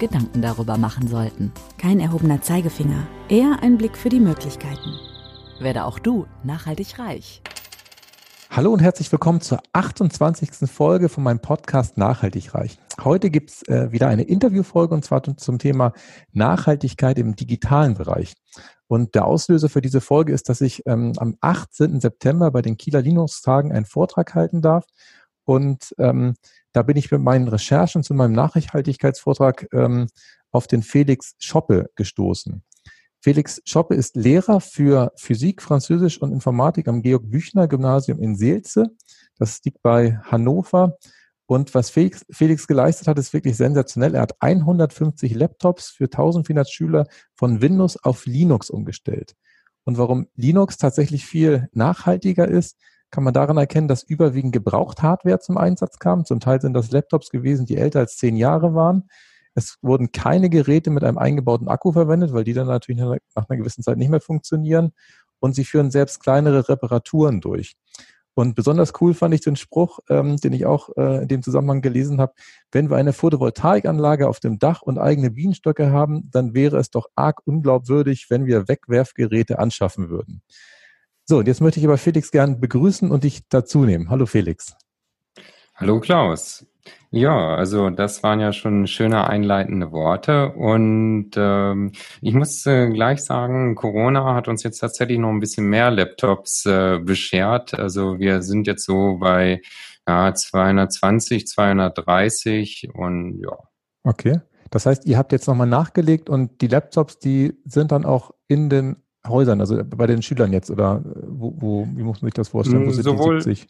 Gedanken darüber machen sollten. Kein erhobener Zeigefinger, eher ein Blick für die Möglichkeiten. Werde auch du nachhaltig reich. Hallo und herzlich willkommen zur 28. Folge von meinem Podcast Nachhaltig reich. Heute gibt's äh, wieder eine Interviewfolge und zwar zum Thema Nachhaltigkeit im digitalen Bereich. Und der Auslöser für diese Folge ist, dass ich ähm, am 18. September bei den Kieler Linux-Tagen einen Vortrag halten darf. Und ähm, da bin ich mit meinen Recherchen zu meinem Nachhaltigkeitsvortrag ähm, auf den Felix Schoppe gestoßen. Felix Schoppe ist Lehrer für Physik, Französisch und Informatik am Georg-Büchner-Gymnasium in Seelze. Das liegt bei Hannover. Und was Felix, Felix geleistet hat, ist wirklich sensationell. Er hat 150 Laptops für 1400 Schüler von Windows auf Linux umgestellt. Und warum Linux tatsächlich viel nachhaltiger ist, kann man daran erkennen, dass überwiegend gebraucht Hardware zum Einsatz kam. Zum Teil sind das Laptops gewesen, die älter als zehn Jahre waren. Es wurden keine Geräte mit einem eingebauten Akku verwendet, weil die dann natürlich nach einer gewissen Zeit nicht mehr funktionieren. Und sie führen selbst kleinere Reparaturen durch. Und besonders cool fand ich den Spruch, ähm, den ich auch äh, in dem Zusammenhang gelesen habe. Wenn wir eine Photovoltaikanlage auf dem Dach und eigene Bienenstöcke haben, dann wäre es doch arg unglaubwürdig, wenn wir Wegwerfgeräte anschaffen würden. So, und jetzt möchte ich aber Felix gern begrüßen und dich dazu nehmen. Hallo Felix. Hallo Klaus. Ja, also das waren ja schon schöne einleitende Worte und ähm, ich muss äh, gleich sagen, Corona hat uns jetzt tatsächlich noch ein bisschen mehr Laptops äh, beschert. Also wir sind jetzt so bei ja, 220, 230 und ja. Okay. Das heißt, ihr habt jetzt nochmal nachgelegt und die Laptops, die sind dann auch in den Häusern, also bei den Schülern jetzt oder äh, wo, wo wie muss man sich das vorstellen? Wo sind Sowohl, die 70?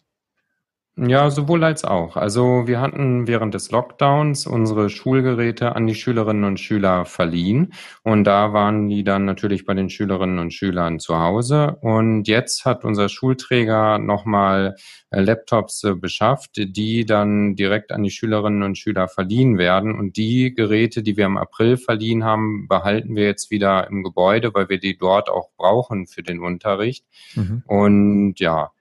Ja, sowohl als auch. Also wir hatten während des Lockdowns unsere Schulgeräte an die Schülerinnen und Schüler verliehen und da waren die dann natürlich bei den Schülerinnen und Schülern zu Hause und jetzt hat unser Schulträger nochmal äh, Laptops äh, beschafft, die dann direkt an die Schülerinnen und Schüler verliehen werden und die Geräte, die wir im April verliehen haben, behalten wir jetzt wieder im Gebäude, weil wir die dort auch brauchen für den Unterricht. Mhm. Und ja.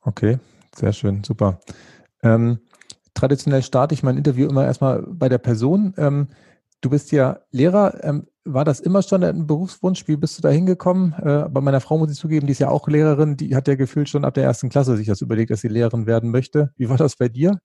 Okay, sehr schön, super. Ähm, traditionell starte ich mein Interview immer erstmal bei der Person. Ähm, du bist ja Lehrer. Ähm, war das immer schon ein Berufswunsch? Wie bist du da hingekommen? Äh, bei meiner Frau muss ich zugeben, die ist ja auch Lehrerin. Die hat ja gefühlt schon ab der ersten Klasse sich das überlegt, dass sie Lehrerin werden möchte. Wie war das bei dir?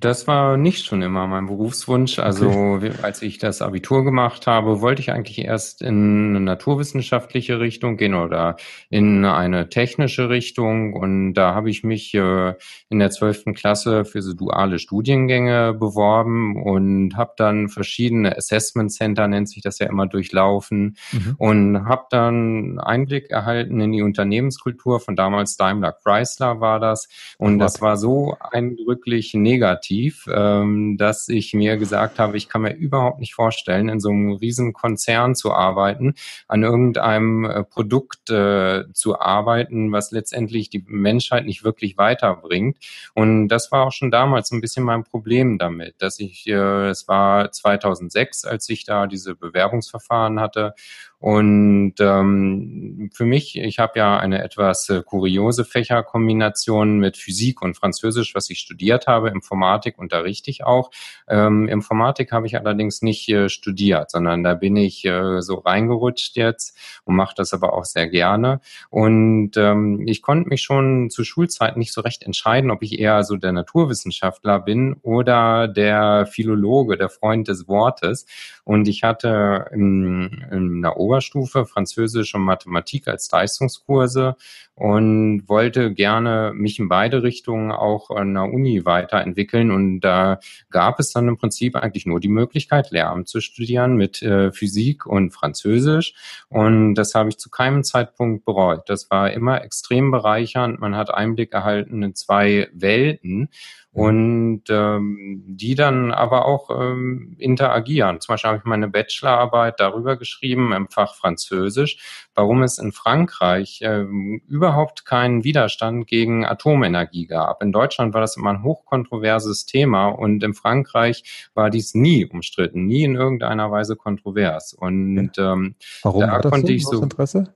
Das war nicht schon immer mein Berufswunsch. Also okay. als ich das Abitur gemacht habe, wollte ich eigentlich erst in eine naturwissenschaftliche Richtung gehen oder in eine technische Richtung. Und da habe ich mich äh, in der zwölften Klasse für so duale Studiengänge beworben und habe dann verschiedene Assessment Center, nennt sich das ja immer, durchlaufen mhm. und habe dann Einblick erhalten in die Unternehmenskultur von damals Daimler Chrysler war das. Und das war so eindrücklich negativ, ähm, dass ich mir gesagt habe, ich kann mir überhaupt nicht vorstellen, in so einem riesen Konzern zu arbeiten, an irgendeinem äh, Produkt äh, zu arbeiten, was letztendlich die Menschheit nicht wirklich weiterbringt. Und das war auch schon damals ein bisschen mein Problem damit, dass ich, äh, es war 2006, als ich da diese Bewerbungsverfahren hatte und ähm, für mich, ich habe ja eine etwas äh, kuriose Fächerkombination mit Physik und Französisch, was ich studiert habe. Informatik unterrichte ich auch. Ähm, Informatik habe ich allerdings nicht äh, studiert, sondern da bin ich äh, so reingerutscht jetzt und mache das aber auch sehr gerne. Und ähm, ich konnte mich schon zu Schulzeiten nicht so recht entscheiden, ob ich eher so der Naturwissenschaftler bin oder der Philologe, der Freund des Wortes. Und ich hatte in, in einer Oberstufe Französisch und Mathematik als Leistungskurse und wollte gerne mich in beide Richtungen auch an der Uni weiterentwickeln. Und da gab es dann im Prinzip eigentlich nur die Möglichkeit, Lehramt zu studieren mit äh, Physik und Französisch. Und das habe ich zu keinem Zeitpunkt bereut. Das war immer extrem bereichernd. Man hat Einblick erhalten in zwei Welten. Und ähm, die dann aber auch ähm, interagieren. Zum Beispiel habe ich meine Bachelorarbeit darüber geschrieben im Fach Französisch, warum es in Frankreich ähm, überhaupt keinen Widerstand gegen Atomenergie gab. In Deutschland war das immer ein hochkontroverses Thema und in Frankreich war dies nie umstritten, nie in irgendeiner Weise kontrovers. Und ähm, warum da konnte so? ich so Interesse?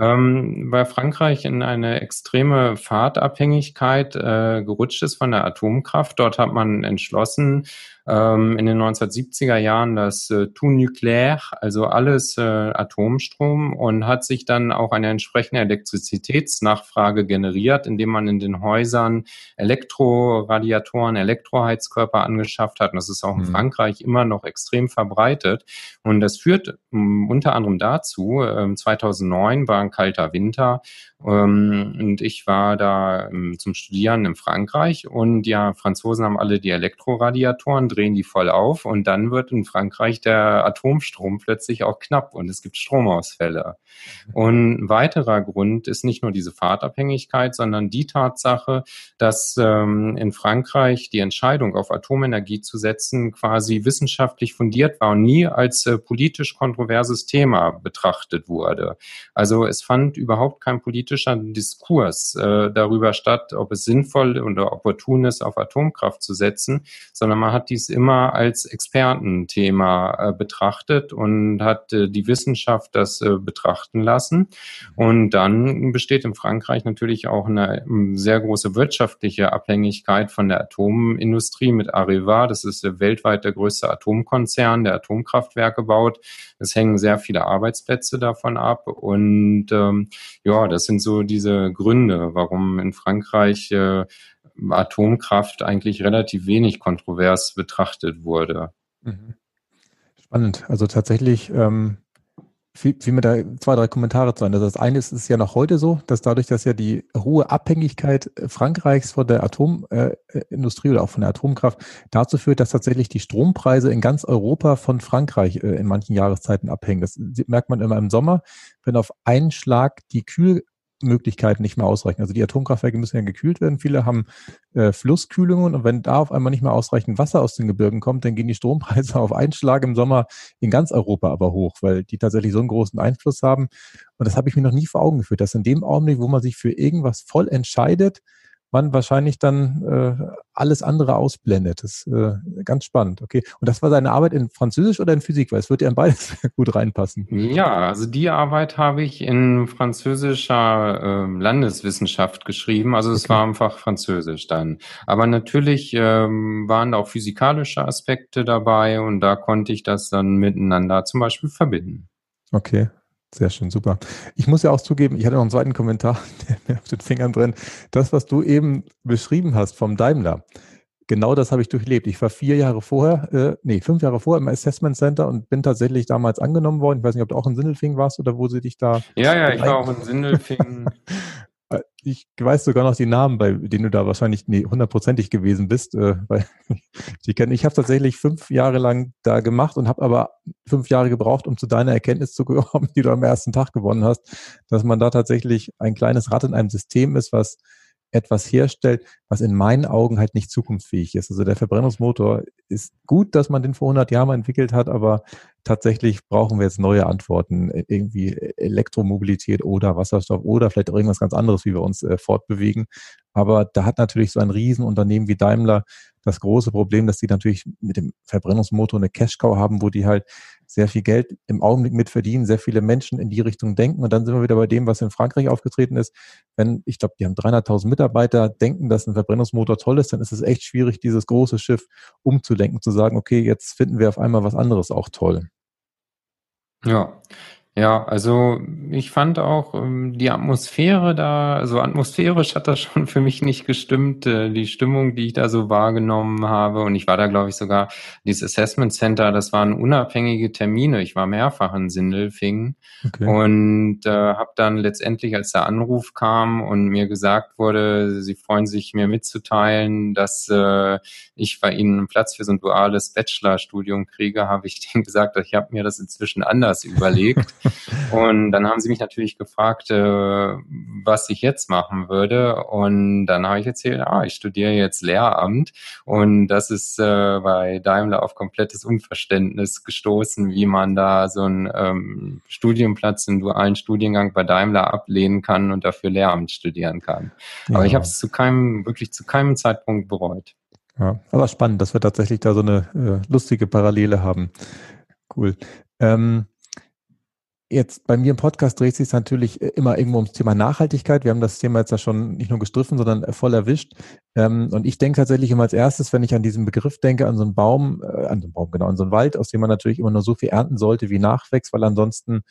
Ähm, weil Frankreich in eine extreme Fahrtabhängigkeit äh, gerutscht ist von der Atomkraft. Dort hat man entschlossen, ähm, in den 1970er Jahren das äh, Tout Nucléaire, also alles äh, Atomstrom und hat sich dann auch eine entsprechende Elektrizitätsnachfrage generiert, indem man in den Häusern Elektroradiatoren, Elektroheizkörper angeschafft hat. Und das ist auch in mhm. Frankreich immer noch extrem verbreitet. Und das führt um, unter anderem dazu, äh, 2009 war ein kalter Winter ähm, und ich war da ähm, zum Studieren in Frankreich und ja, Franzosen haben alle die Elektroradiatoren, drehen die voll auf und dann wird in Frankreich der Atomstrom plötzlich auch knapp und es gibt Stromausfälle. Und ein weiterer Grund ist nicht nur diese Fahrtabhängigkeit, sondern die Tatsache, dass ähm, in Frankreich die Entscheidung auf Atomenergie zu setzen quasi wissenschaftlich fundiert war und nie als äh, politisch kontroverses Thema betrachtet wurde. Also es fand überhaupt kein politischer Diskurs äh, darüber statt, ob es sinnvoll oder opportun ist, auf Atomkraft zu setzen, sondern man hat dies immer als Expertenthema äh, betrachtet und hat äh, die Wissenschaft das äh, betrachten lassen. Und dann besteht in Frankreich natürlich auch eine ähm, sehr große wirtschaftliche Abhängigkeit von der Atomindustrie mit Areva. Das ist weltweit der größte Atomkonzern, der Atomkraftwerke baut. Es hängen sehr viele Arbeitsplätze davon ab. Und ähm, ja, das sind so diese Gründe, warum in Frankreich äh, Atomkraft eigentlich relativ wenig kontrovers betrachtet wurde. Mhm. Spannend. Also tatsächlich ähm, fiel, fiel mir da zwei, drei Kommentare zu ein. Also das eine ist, ist ja noch heute so, dass dadurch, dass ja die hohe Abhängigkeit Frankreichs von der Atomindustrie äh, oder auch von der Atomkraft dazu führt, dass tatsächlich die Strompreise in ganz Europa von Frankreich äh, in manchen Jahreszeiten abhängen. Das merkt man immer im Sommer, wenn auf einen Schlag die Kühl Möglichkeiten nicht mehr ausreichen. Also die Atomkraftwerke müssen ja gekühlt werden. Viele haben äh, Flusskühlungen und wenn da auf einmal nicht mehr ausreichend Wasser aus den Gebirgen kommt, dann gehen die Strompreise auf einen Schlag im Sommer in ganz Europa aber hoch, weil die tatsächlich so einen großen Einfluss haben. Und das habe ich mir noch nie vor Augen geführt, dass in dem Augenblick, wo man sich für irgendwas voll entscheidet, man wahrscheinlich dann äh, alles andere ausblendet. Das ist äh, ganz spannend. Okay. Und das war seine Arbeit in Französisch oder in Physik? Weil es wird ja in beides gut reinpassen. Ja, also die Arbeit habe ich in französischer äh, Landeswissenschaft geschrieben. Also es okay. war einfach Französisch dann. Aber natürlich ähm, waren auch physikalische Aspekte dabei und da konnte ich das dann miteinander zum Beispiel verbinden. Okay, sehr schön, super. Ich muss ja auch zugeben, ich hatte noch einen zweiten Kommentar, der mir auf den Fingern brennt. Das, was du eben beschrieben hast vom Daimler, genau das habe ich durchlebt. Ich war vier Jahre vorher, äh, nee, fünf Jahre vorher im Assessment Center und bin tatsächlich damals angenommen worden. Ich weiß nicht, ob du auch in Sindelfingen warst oder wo sie dich da. Ja, ja, ich war auch in Sindelfingen. ich weiß sogar noch die Namen, bei denen du da wahrscheinlich nee, hundertprozentig gewesen bist, äh, weil ich kenne. Ich habe tatsächlich fünf Jahre lang da gemacht und habe aber fünf Jahre gebraucht, um zu deiner Erkenntnis zu kommen, die du am ersten Tag gewonnen hast, dass man da tatsächlich ein kleines Rad in einem System ist, was etwas herstellt, was in meinen Augen halt nicht zukunftsfähig ist. Also der Verbrennungsmotor ist gut, dass man den vor 100 Jahren entwickelt hat, aber tatsächlich brauchen wir jetzt neue Antworten, äh, irgendwie Elektromobilität oder Wasserstoff oder vielleicht auch irgendwas ganz anderes, wie wir uns äh, fortbewegen. Aber da hat natürlich so ein Riesenunternehmen wie Daimler das große Problem, dass die natürlich mit dem Verbrennungsmotor eine Cash-Cow haben, wo die halt sehr viel Geld im Augenblick mit verdienen, sehr viele Menschen in die Richtung denken. Und dann sind wir wieder bei dem, was in Frankreich aufgetreten ist. Wenn, ich glaube, die haben 300.000 Mitarbeiter, denken, dass ein Verbrennungsmotor toll ist, dann ist es echt schwierig, dieses große Schiff umzulenken, zu sagen, okay, jetzt finden wir auf einmal was anderes auch toll. Ja, ja, also ich fand auch ähm, die Atmosphäre da, also atmosphärisch hat das schon für mich nicht gestimmt, äh, die Stimmung, die ich da so wahrgenommen habe. Und ich war da, glaube ich, sogar dieses Assessment Center, das waren unabhängige Termine. Ich war mehrfach in Sindelfingen okay. und äh, habe dann letztendlich, als der Anruf kam und mir gesagt wurde, sie freuen sich, mir mitzuteilen, dass äh, ich bei ihnen einen Platz für so ein duales Bachelorstudium kriege, habe ich denen gesagt, ich habe mir das inzwischen anders überlegt. Und dann haben sie mich natürlich gefragt, äh, was ich jetzt machen würde. Und dann habe ich erzählt, ah, ich studiere jetzt Lehramt. Und das ist äh, bei Daimler auf komplettes Unverständnis gestoßen, wie man da so einen ähm, Studienplatz, einen dualen Studiengang bei Daimler ablehnen kann und dafür Lehramt studieren kann. Ja. Aber ich habe es zu keinem, wirklich zu keinem Zeitpunkt bereut. Ja, aber spannend, dass wir tatsächlich da so eine äh, lustige Parallele haben. Cool. Ähm, jetzt bei mir im Podcast dreht sich natürlich äh, immer irgendwo ums Thema Nachhaltigkeit. Wir haben das Thema jetzt ja schon nicht nur gestriffen, sondern äh, voll erwischt. Ähm, und ich denke tatsächlich immer als erstes, wenn ich an diesen Begriff denke, an so einen Baum, äh, an so einen Baum, genau, an so einen Wald, aus dem man natürlich immer nur so viel ernten sollte, wie nachwächst, weil ansonsten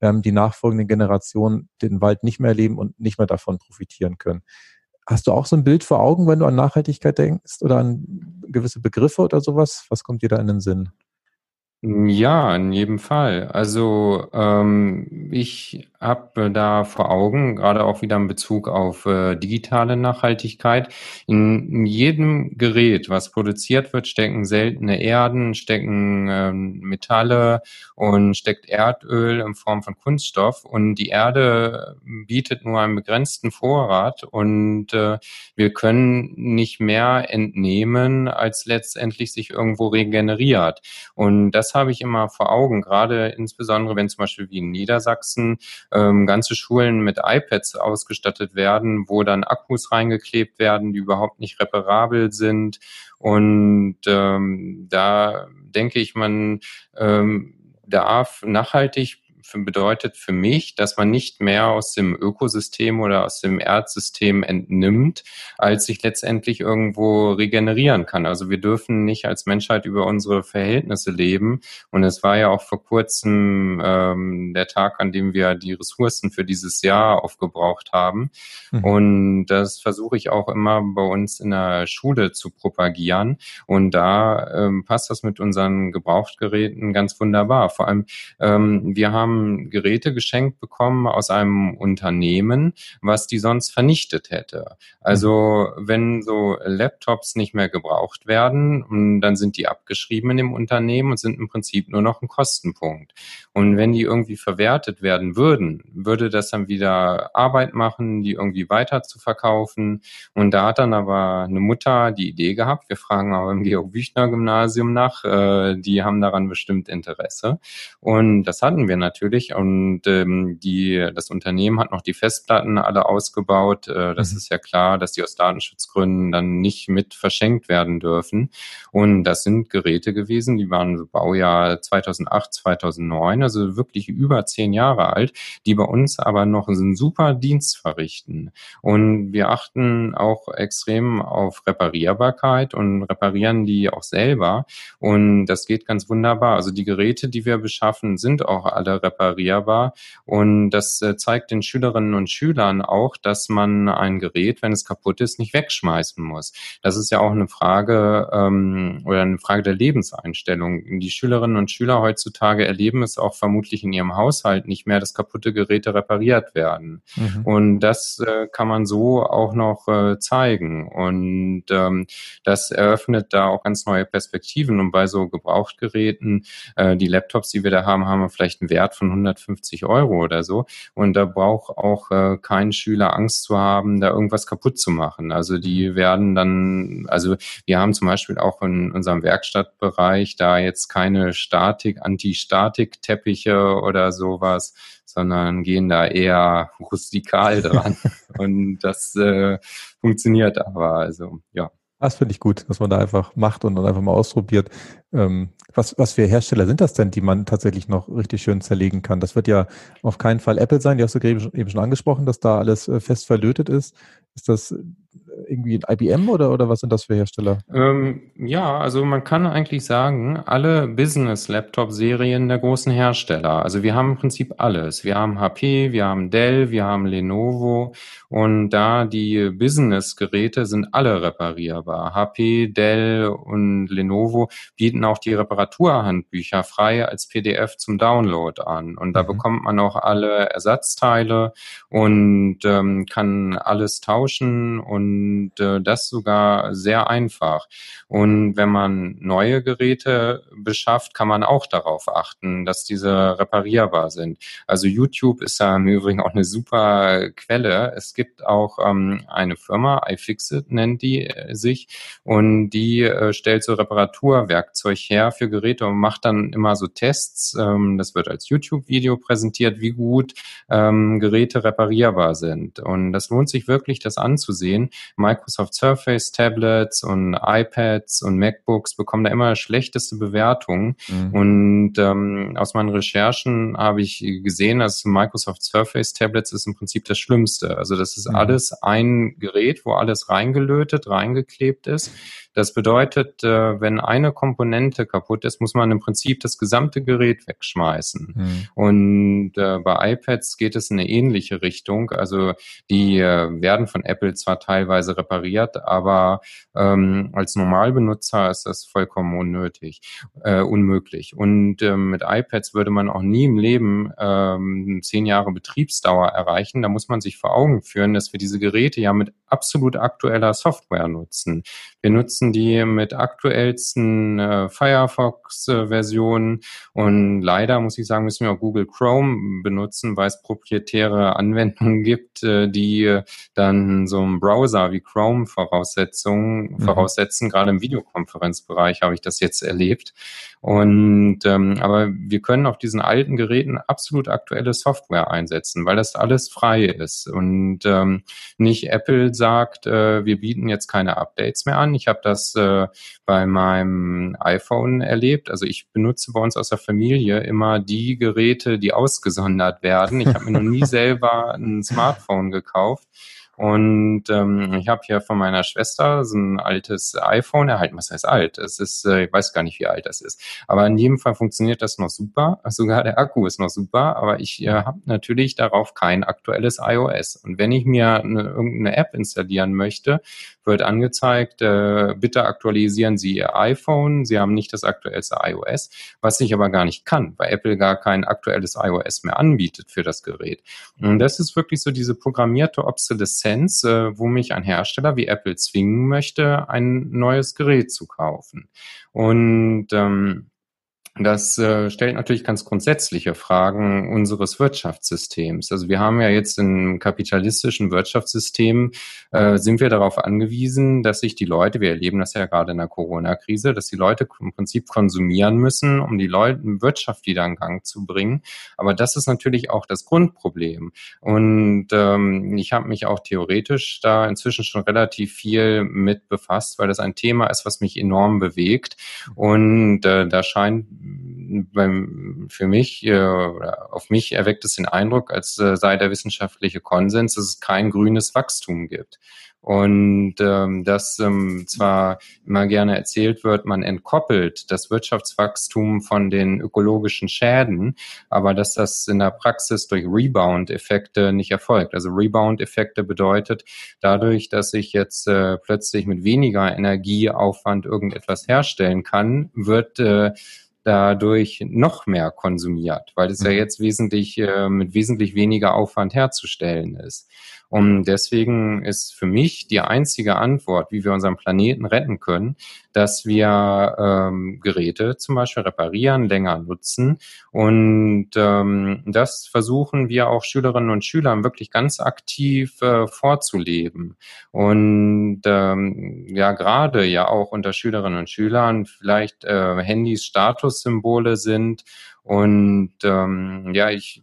ähm, die nachfolgenden Generationen den Wald nicht mehr erleben und nicht mehr davon profitieren können. Hast du auch so ein Bild vor Augen, wenn du an Nachhaltigkeit denkst oder an gewisse Begriffe oder sowas? Was kommt dir da in den Sinn? Ja, in jedem Fall. Also ähm, ich habe da vor Augen, gerade auch wieder in Bezug auf äh, digitale Nachhaltigkeit, in, in, jedem Gerät, was produziert wird, stecken seltene Erden, stecken ähm, Metalle und steckt Erdöl in Form von Kunststoff. Und die Erde bietet nur einen begrenzten Vorrat und äh, wir können nicht mehr entnehmen, als letztendlich sich irgendwo regeneriert. Und das habe ich immer vor Augen, gerade insbesondere wenn zum Beispiel wie in Niedersachsen ähm, ganze Schulen mit iPads ausgestattet werden, wo dann Akkus reingeklebt werden, die überhaupt nicht reparabel sind. Und ähm, da denke ich, man ähm, darf nachhaltig für, bedeutet für mich, dass man nicht mehr aus dem Ökosystem oder aus dem Erdsystem entnimmt, als sich letztendlich irgendwo regenerieren kann. Also wir dürfen nicht als Menschheit über unsere Verhältnisse leben. Und es war ja auch vor kurzem ähm, der Tag, an dem wir die Ressourcen für dieses Jahr aufgebraucht haben. Mhm. Und das versuche ich auch immer bei uns in der Schule zu propagieren. Und da ähm, passt das mit unseren Gebrauchtgeräten ganz wunderbar. Vor allem, ähm, wir haben haben Geräte geschenkt bekommen aus einem Unternehmen, was die sonst vernichtet hätte. Also wenn so Laptops nicht mehr gebraucht werden, dann sind die abgeschrieben in dem Unternehmen und sind im Prinzip nur noch ein Kostenpunkt. Und wenn die irgendwie verwertet werden würden, würde das dann wieder Arbeit machen, die irgendwie weiter zu verkaufen. Und da hat dann aber eine Mutter die Idee gehabt, wir fragen auch im Georg-Büchner-Gymnasium nach, äh, die haben daran bestimmt Interesse. Und das hatten wir natürlich natürlich. Und ähm, die, das Unternehmen hat noch die Festplatten alle ausgebaut. Äh, das mhm. ist ja klar, dass die aus Datenschutzgründen dann nicht mit verschenkt werden dürfen. Und das sind Geräte gewesen, die waren so Baujahr 2008, 2009, also wirklich über zehn Jahre alt, die bei uns aber noch einen super Dienst verrichten. Und wir achten auch extrem auf Reparierbarkeit und reparieren die auch selber. Und das geht ganz wunderbar. Also die Geräte, die wir beschaffen, sind auch alle reparierbar. Und das äh, zeigt den Schülerinnen und Schülern auch, dass man ein Gerät, wenn es kaputt ist, nicht wegschmeißen muss. Das ist ja auch eine Frage ähm, oder eine Frage der Lebenseinstellung. Die Schülerinnen und Schüler heutzutage erleben es auch vermutlich in ihrem Haushalt nicht mehr, dass kaputte Geräte repariert werden. Mhm. Und das äh, kann man so auch noch äh, zeigen. Und ähm, das eröffnet da auch ganz neue Perspektiven. Und bei so Gebrauchtgeräten, äh, die Laptops, die wir da haben, haben vielleicht einen Wert von 150 Euro oder so. Und da braucht auch äh, kein Schüler Angst zu haben, da irgendwas kaputt zu machen. Also die werden dann, also wir haben zum Beispiel auch in unserem Werkstattbereich da jetzt keine Statik, Anti-Statik-Teppiche oder sowas, sondern gehen da eher rustikal dran. Und das äh, funktioniert aber. Also ja. Das finde ich gut, dass man da einfach macht und dann einfach mal ausprobiert. Ähm, was, was für Hersteller sind das denn, die man tatsächlich noch richtig schön zerlegen kann? Das wird ja auf keinen Fall Apple sein. Die hast du eben schon angesprochen, dass da alles äh, fest verlötet ist. Ist das irgendwie ein IBM oder, oder was sind das für Hersteller? Ähm, ja, also man kann eigentlich sagen, alle Business-Laptop-Serien der großen Hersteller. Also wir haben im Prinzip alles. Wir haben HP, wir haben Dell, wir haben Lenovo und da die Business-Geräte sind alle reparierbar. HP, Dell und Lenovo bieten auch die Reparaturhandbücher frei als PDF zum Download an. Und da mhm. bekommt man auch alle Ersatzteile und ähm, kann alles tauschen und und äh, das sogar sehr einfach. Und wenn man neue Geräte beschafft, kann man auch darauf achten, dass diese reparierbar sind. Also YouTube ist da im Übrigen auch eine super Quelle. Es gibt auch ähm, eine Firma, iFixit nennt die äh, sich, und die äh, stellt so Reparaturwerkzeug her für Geräte und macht dann immer so Tests. Ähm, das wird als YouTube-Video präsentiert, wie gut ähm, Geräte reparierbar sind. Und das lohnt sich wirklich, das anzusehen. Microsoft Surface, Tablets und iPads und MacBooks bekommen da immer schlechteste Bewertungen. Mhm. Und ähm, aus meinen Recherchen habe ich gesehen, dass Microsoft Surface Tablets ist im Prinzip das Schlimmste. Also das ist mhm. alles ein Gerät, wo alles reingelötet, reingeklebt ist. Das bedeutet, äh, wenn eine Komponente kaputt ist, muss man im Prinzip das gesamte Gerät wegschmeißen. Mhm. Und äh, bei iPads geht es in eine ähnliche Richtung. Also die äh, werden von Apple zwar teilweise repariert, aber ähm, als Normalbenutzer ist das vollkommen unnötig, äh, unmöglich. Und äh, mit iPads würde man auch nie im Leben ähm, zehn Jahre Betriebsdauer erreichen. Da muss man sich vor Augen führen, dass wir diese Geräte ja mit absolut aktueller Software nutzen. Wir nutzen die mit aktuellsten äh, Firefox-Versionen und leider muss ich sagen, müssen wir auch Google Chrome benutzen, weil es proprietäre Anwendungen gibt, äh, die dann so einen Browser wie Chrome Voraussetzungen mhm. voraussetzen. Gerade im Videokonferenzbereich habe ich das jetzt erlebt. Und ähm, aber wir können auf diesen alten Geräten absolut aktuelle Software einsetzen, weil das alles frei ist und ähm, nicht Apple sagt, äh, wir bieten jetzt keine Updates mehr an. Ich habe das äh, bei meinem iPhone erlebt. Also ich benutze bei uns aus der Familie immer die Geräte, die ausgesondert werden. Ich habe mir noch nie selber ein Smartphone gekauft. Und ähm, ich habe hier von meiner Schwester so ein altes iPhone erhalten. Was heißt alt? Es ist, äh, ich weiß gar nicht, wie alt das ist. Aber in jedem Fall funktioniert das noch super. Sogar der Akku ist noch super. Aber ich äh, habe natürlich darauf kein aktuelles iOS. Und wenn ich mir eine, irgendeine App installieren möchte, wird angezeigt, äh, bitte aktualisieren Sie Ihr iPhone. Sie haben nicht das aktuellste iOS, was ich aber gar nicht kann, weil Apple gar kein aktuelles iOS mehr anbietet für das Gerät. Und das ist wirklich so diese programmierte Obsoleszenz, äh, wo mich ein Hersteller wie Apple zwingen möchte, ein neues Gerät zu kaufen. Und ähm, das äh, stellt natürlich ganz grundsätzliche Fragen unseres Wirtschaftssystems. Also wir haben ja jetzt im kapitalistischen Wirtschaftssystem, äh, sind wir darauf angewiesen, dass sich die Leute, wir erleben das ja gerade in der Corona-Krise, dass die Leute im Prinzip konsumieren müssen, um die Leute Wirtschaft wieder in Gang zu bringen. Aber das ist natürlich auch das Grundproblem. Und ähm, ich habe mich auch theoretisch da inzwischen schon relativ viel mit befasst, weil das ein Thema ist, was mich enorm bewegt. Und äh, da scheint beim, für mich äh, auf mich erweckt es den Eindruck, als äh, sei der wissenschaftliche Konsens, dass es kein grünes Wachstum gibt. Und ähm, dass ähm, zwar immer gerne erzählt wird, man entkoppelt das Wirtschaftswachstum von den ökologischen Schäden, aber dass das in der Praxis durch Rebound-Effekte nicht erfolgt. Also Rebound-Effekte bedeutet dadurch, dass ich jetzt äh, plötzlich mit weniger Energieaufwand irgendetwas herstellen kann, wird äh, dadurch noch mehr konsumiert, weil es mhm. ja jetzt wesentlich äh, mit wesentlich weniger Aufwand herzustellen ist. Und deswegen ist für mich die einzige Antwort, wie wir unseren Planeten retten können, dass wir ähm, Geräte zum Beispiel reparieren, länger nutzen. Und ähm, das versuchen wir auch Schülerinnen und Schülern wirklich ganz aktiv äh, vorzuleben. Und ähm, ja, gerade ja auch unter Schülerinnen und Schülern vielleicht äh, Handys Statussymbole sind. Und ähm, ja, ich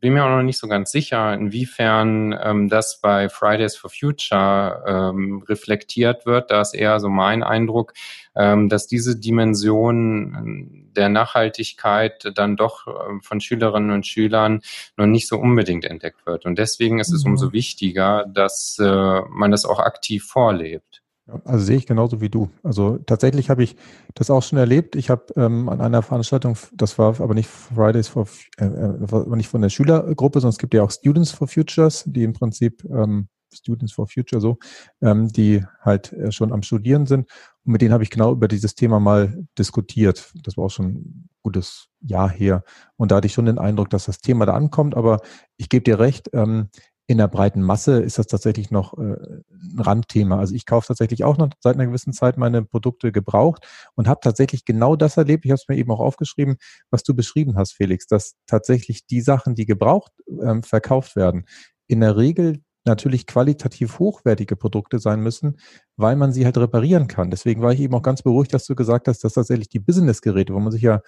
bin mir auch noch nicht so ganz sicher, inwiefern ähm, das bei Fridays for Future ähm, reflektiert wird. Da ist eher so mein Eindruck, ähm, dass diese Dimension ähm, der Nachhaltigkeit dann doch ähm, von Schülerinnen und Schülern noch nicht so unbedingt entdeckt wird. Und deswegen ist es mhm. umso wichtiger, dass äh, man das auch aktiv vorlebt. Also sehe ich genauso wie du. Also tatsächlich habe ich das auch schon erlebt. Ich habe ähm, an einer Veranstaltung, das war aber nicht Fridays for, äh, äh war nicht von der Schülergruppe, sondern es gibt ja auch Students for Futures, die im Prinzip ähm, Students for Future so, ähm, die halt äh, schon am Studieren sind. Und mit denen habe ich genau über dieses Thema mal diskutiert. Das war auch schon ein gutes Jahr her. Und da hatte ich schon den Eindruck, dass das Thema da ankommt. Aber ich gebe dir recht, ähm, in der breiten Masse ist das tatsächlich noch äh, ein Randthema. Also ich kaufe tatsächlich auch noch seit einer gewissen Zeit meine Produkte gebraucht und habe tatsächlich genau das erlebt. Ich habe es mir eben auch aufgeschrieben, was du beschrieben hast, Felix, dass tatsächlich die Sachen, die gebraucht ähm, verkauft werden, in der Regel natürlich qualitativ hochwertige Produkte sein müssen, weil man sie halt reparieren kann. Deswegen war ich eben auch ganz beruhigt, dass du gesagt hast, dass tatsächlich die Business-Geräte, wo man sich ja,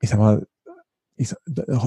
ich sag mal, ich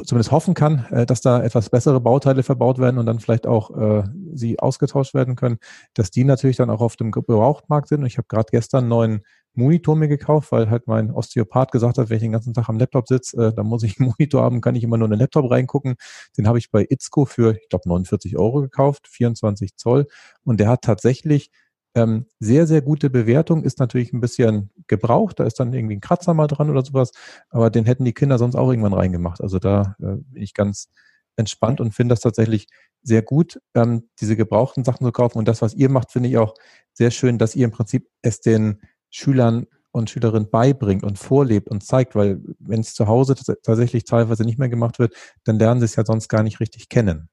zumindest hoffen kann, äh, dass da etwas bessere Bauteile verbaut werden und dann vielleicht auch äh, sie ausgetauscht werden können, dass die natürlich dann auch auf dem Gebrauchtmarkt sind. Und ich habe gerade gestern einen neuen Monitor mir gekauft, weil halt mein Osteopath gesagt hat, wenn ich den ganzen Tag am Laptop sitze, äh, dann muss ich einen Monitor haben, kann ich immer nur in den Laptop reingucken. Den habe ich bei Itzco für, ich glaube, 49 Euro gekauft, 24 Zoll. Und der hat tatsächlich ähm, sehr, sehr gute Bewertung, ist natürlich ein bisschen gebraucht, da ist dann irgendwie ein Kratzer mal dran oder sowas, aber den hätten die Kinder sonst auch irgendwann reingemacht. Also da äh, bin ich ganz entspannt und finde das tatsächlich sehr gut, ähm, diese gebrauchten Sachen zu kaufen. Und das, was ihr macht, finde ich auch sehr schön, dass ihr im Prinzip es den Schülern und Schülerinnen beibringt und vorlebt und zeigt, weil wenn es zu Hause tatsächlich teilweise nicht mehr gemacht wird, dann lernen sie es ja sonst gar nicht richtig kennen.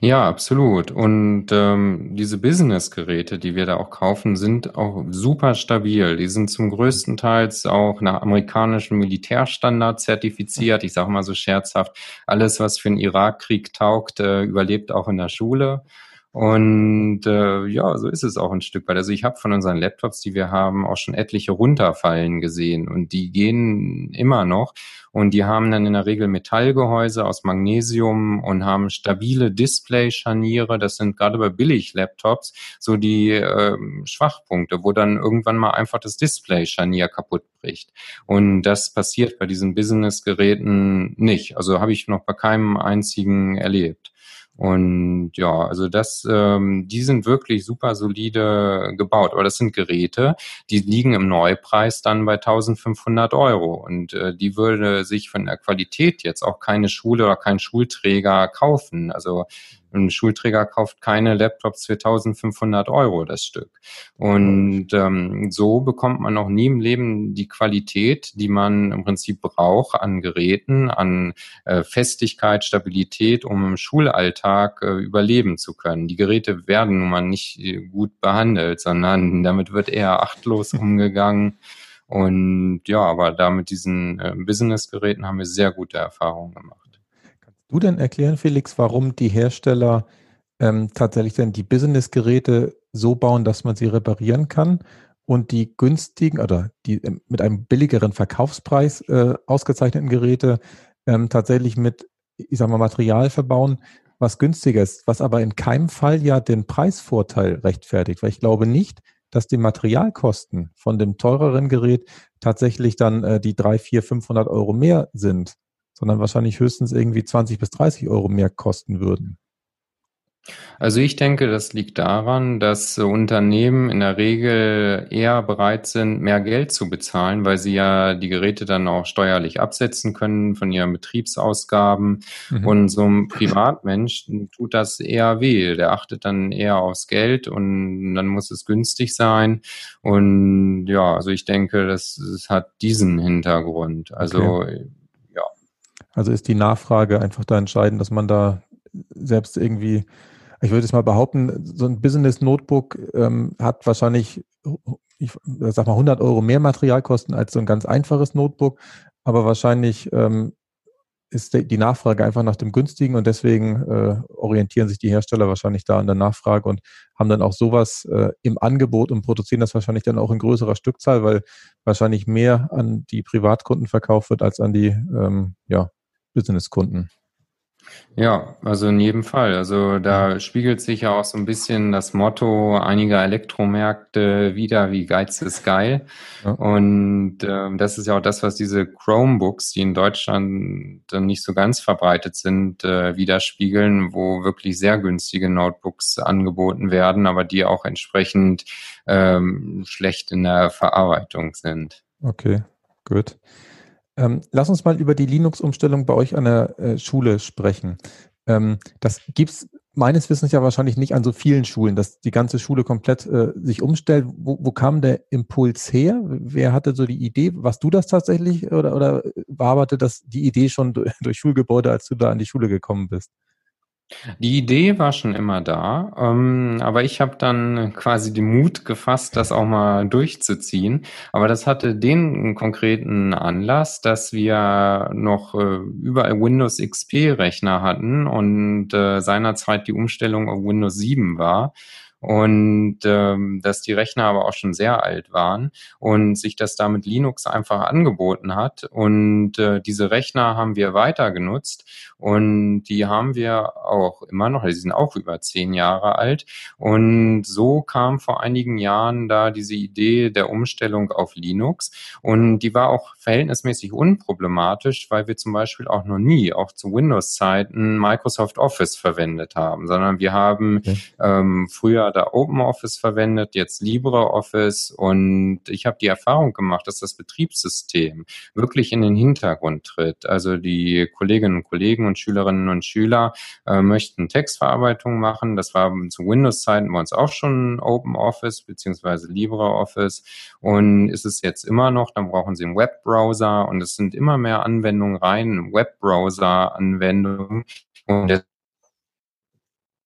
Ja, absolut. Und ähm, diese Business-Geräte, die wir da auch kaufen, sind auch super stabil. Die sind zum größten Teils auch nach amerikanischen Militärstandard zertifiziert. Ich sage mal so scherzhaft, alles, was für den Irakkrieg taugt, äh, überlebt auch in der Schule. Und äh, ja, so ist es auch ein Stück weit. Also ich habe von unseren Laptops, die wir haben, auch schon etliche runterfallen gesehen und die gehen immer noch. Und die haben dann in der Regel Metallgehäuse aus Magnesium und haben stabile Display-Scharniere. Das sind gerade bei Billig-Laptops so die äh, Schwachpunkte, wo dann irgendwann mal einfach das Display-Scharnier kaputt bricht. Und das passiert bei diesen Business-Geräten nicht. Also habe ich noch bei keinem einzigen erlebt. Und ja, also das, ähm, die sind wirklich super solide gebaut. Aber das sind Geräte, die liegen im Neupreis dann bei 1500 Euro. Und äh, die würde sich von der Qualität jetzt auch keine Schule oder kein Schulträger kaufen. Also ein Schulträger kauft keine Laptops für 1500 Euro das Stück. Und ähm, so bekommt man auch nie im Leben die Qualität, die man im Prinzip braucht an Geräten, an äh, Festigkeit, Stabilität, um im Schulalltag äh, überleben zu können. Die Geräte werden nun mal nicht äh, gut behandelt, sondern damit wird eher achtlos umgegangen. Und ja, aber da mit diesen äh, Business-Geräten haben wir sehr gute Erfahrungen gemacht du denn erklären, Felix, warum die Hersteller ähm, tatsächlich denn die Business-Geräte so bauen, dass man sie reparieren kann und die günstigen oder die äh, mit einem billigeren Verkaufspreis äh, ausgezeichneten Geräte ähm, tatsächlich mit, ich sag mal, Material verbauen, was günstiger ist, was aber in keinem Fall ja den Preisvorteil rechtfertigt, weil ich glaube nicht, dass die Materialkosten von dem teureren Gerät tatsächlich dann äh, die drei, vier, 500 Euro mehr sind sondern wahrscheinlich höchstens irgendwie 20 bis 30 Euro mehr kosten würden. Also ich denke, das liegt daran, dass Unternehmen in der Regel eher bereit sind, mehr Geld zu bezahlen, weil sie ja die Geräte dann auch steuerlich absetzen können von ihren Betriebsausgaben. Mhm. Und so ein Privatmensch tut das eher weh. Der achtet dann eher aufs Geld und dann muss es günstig sein. Und ja, also ich denke, das, das hat diesen Hintergrund. Also okay also ist die Nachfrage einfach da entscheidend, dass man da selbst irgendwie, ich würde es mal behaupten, so ein Business Notebook ähm, hat wahrscheinlich, ich sag mal, 100 Euro mehr Materialkosten als so ein ganz einfaches Notebook, aber wahrscheinlich ähm, ist die Nachfrage einfach nach dem günstigen und deswegen äh, orientieren sich die Hersteller wahrscheinlich da an der Nachfrage und haben dann auch sowas äh, im Angebot und produzieren das wahrscheinlich dann auch in größerer Stückzahl, weil wahrscheinlich mehr an die Privatkunden verkauft wird als an die ähm, ja, Businesskunden. Ja, also in jedem Fall. Also da spiegelt sich ja auch so ein bisschen das Motto einiger Elektromärkte wieder, wie Geiz ist geil. Ja. Und äh, das ist ja auch das, was diese Chromebooks, die in Deutschland dann nicht so ganz verbreitet sind, äh, widerspiegeln, wo wirklich sehr günstige Notebooks angeboten werden, aber die auch entsprechend ähm, schlecht in der Verarbeitung sind. Okay, gut. Ähm, lass uns mal über die Linux-Umstellung bei euch an der äh, Schule sprechen. Ähm, das gibt's meines Wissens ja wahrscheinlich nicht an so vielen Schulen, dass die ganze Schule komplett äh, sich umstellt. Wo, wo kam der Impuls her? Wer hatte so die Idee? Warst du das tatsächlich oder, oder bearbeitet das die Idee schon durch, durch Schulgebäude, als du da an die Schule gekommen bist? Die Idee war schon immer da, ähm, aber ich habe dann quasi den Mut gefasst, das auch mal durchzuziehen. Aber das hatte den konkreten Anlass, dass wir noch äh, überall Windows XP-Rechner hatten und äh, seinerzeit die Umstellung auf Windows 7 war und ähm, dass die Rechner aber auch schon sehr alt waren und sich das da mit Linux einfach angeboten hat. Und äh, diese Rechner haben wir weiter genutzt und die haben wir auch immer noch, die sind auch über zehn Jahre alt. Und so kam vor einigen Jahren da diese Idee der Umstellung auf Linux und die war auch verhältnismäßig unproblematisch, weil wir zum Beispiel auch noch nie, auch zu Windows-Zeiten, Microsoft Office verwendet haben, sondern wir haben okay. ähm, früher da OpenOffice verwendet, jetzt LibreOffice und ich habe die Erfahrung gemacht, dass das Betriebssystem wirklich in den Hintergrund tritt. Also die Kolleginnen und Kollegen und Schülerinnen und Schüler äh, möchten Textverarbeitung machen. Das war zu Windows-Zeiten bei uns auch schon OpenOffice beziehungsweise LibreOffice und ist es jetzt immer noch, dann brauchen Sie einen Webbrowser und es sind immer mehr Anwendungen rein, Webbrowser-Anwendungen und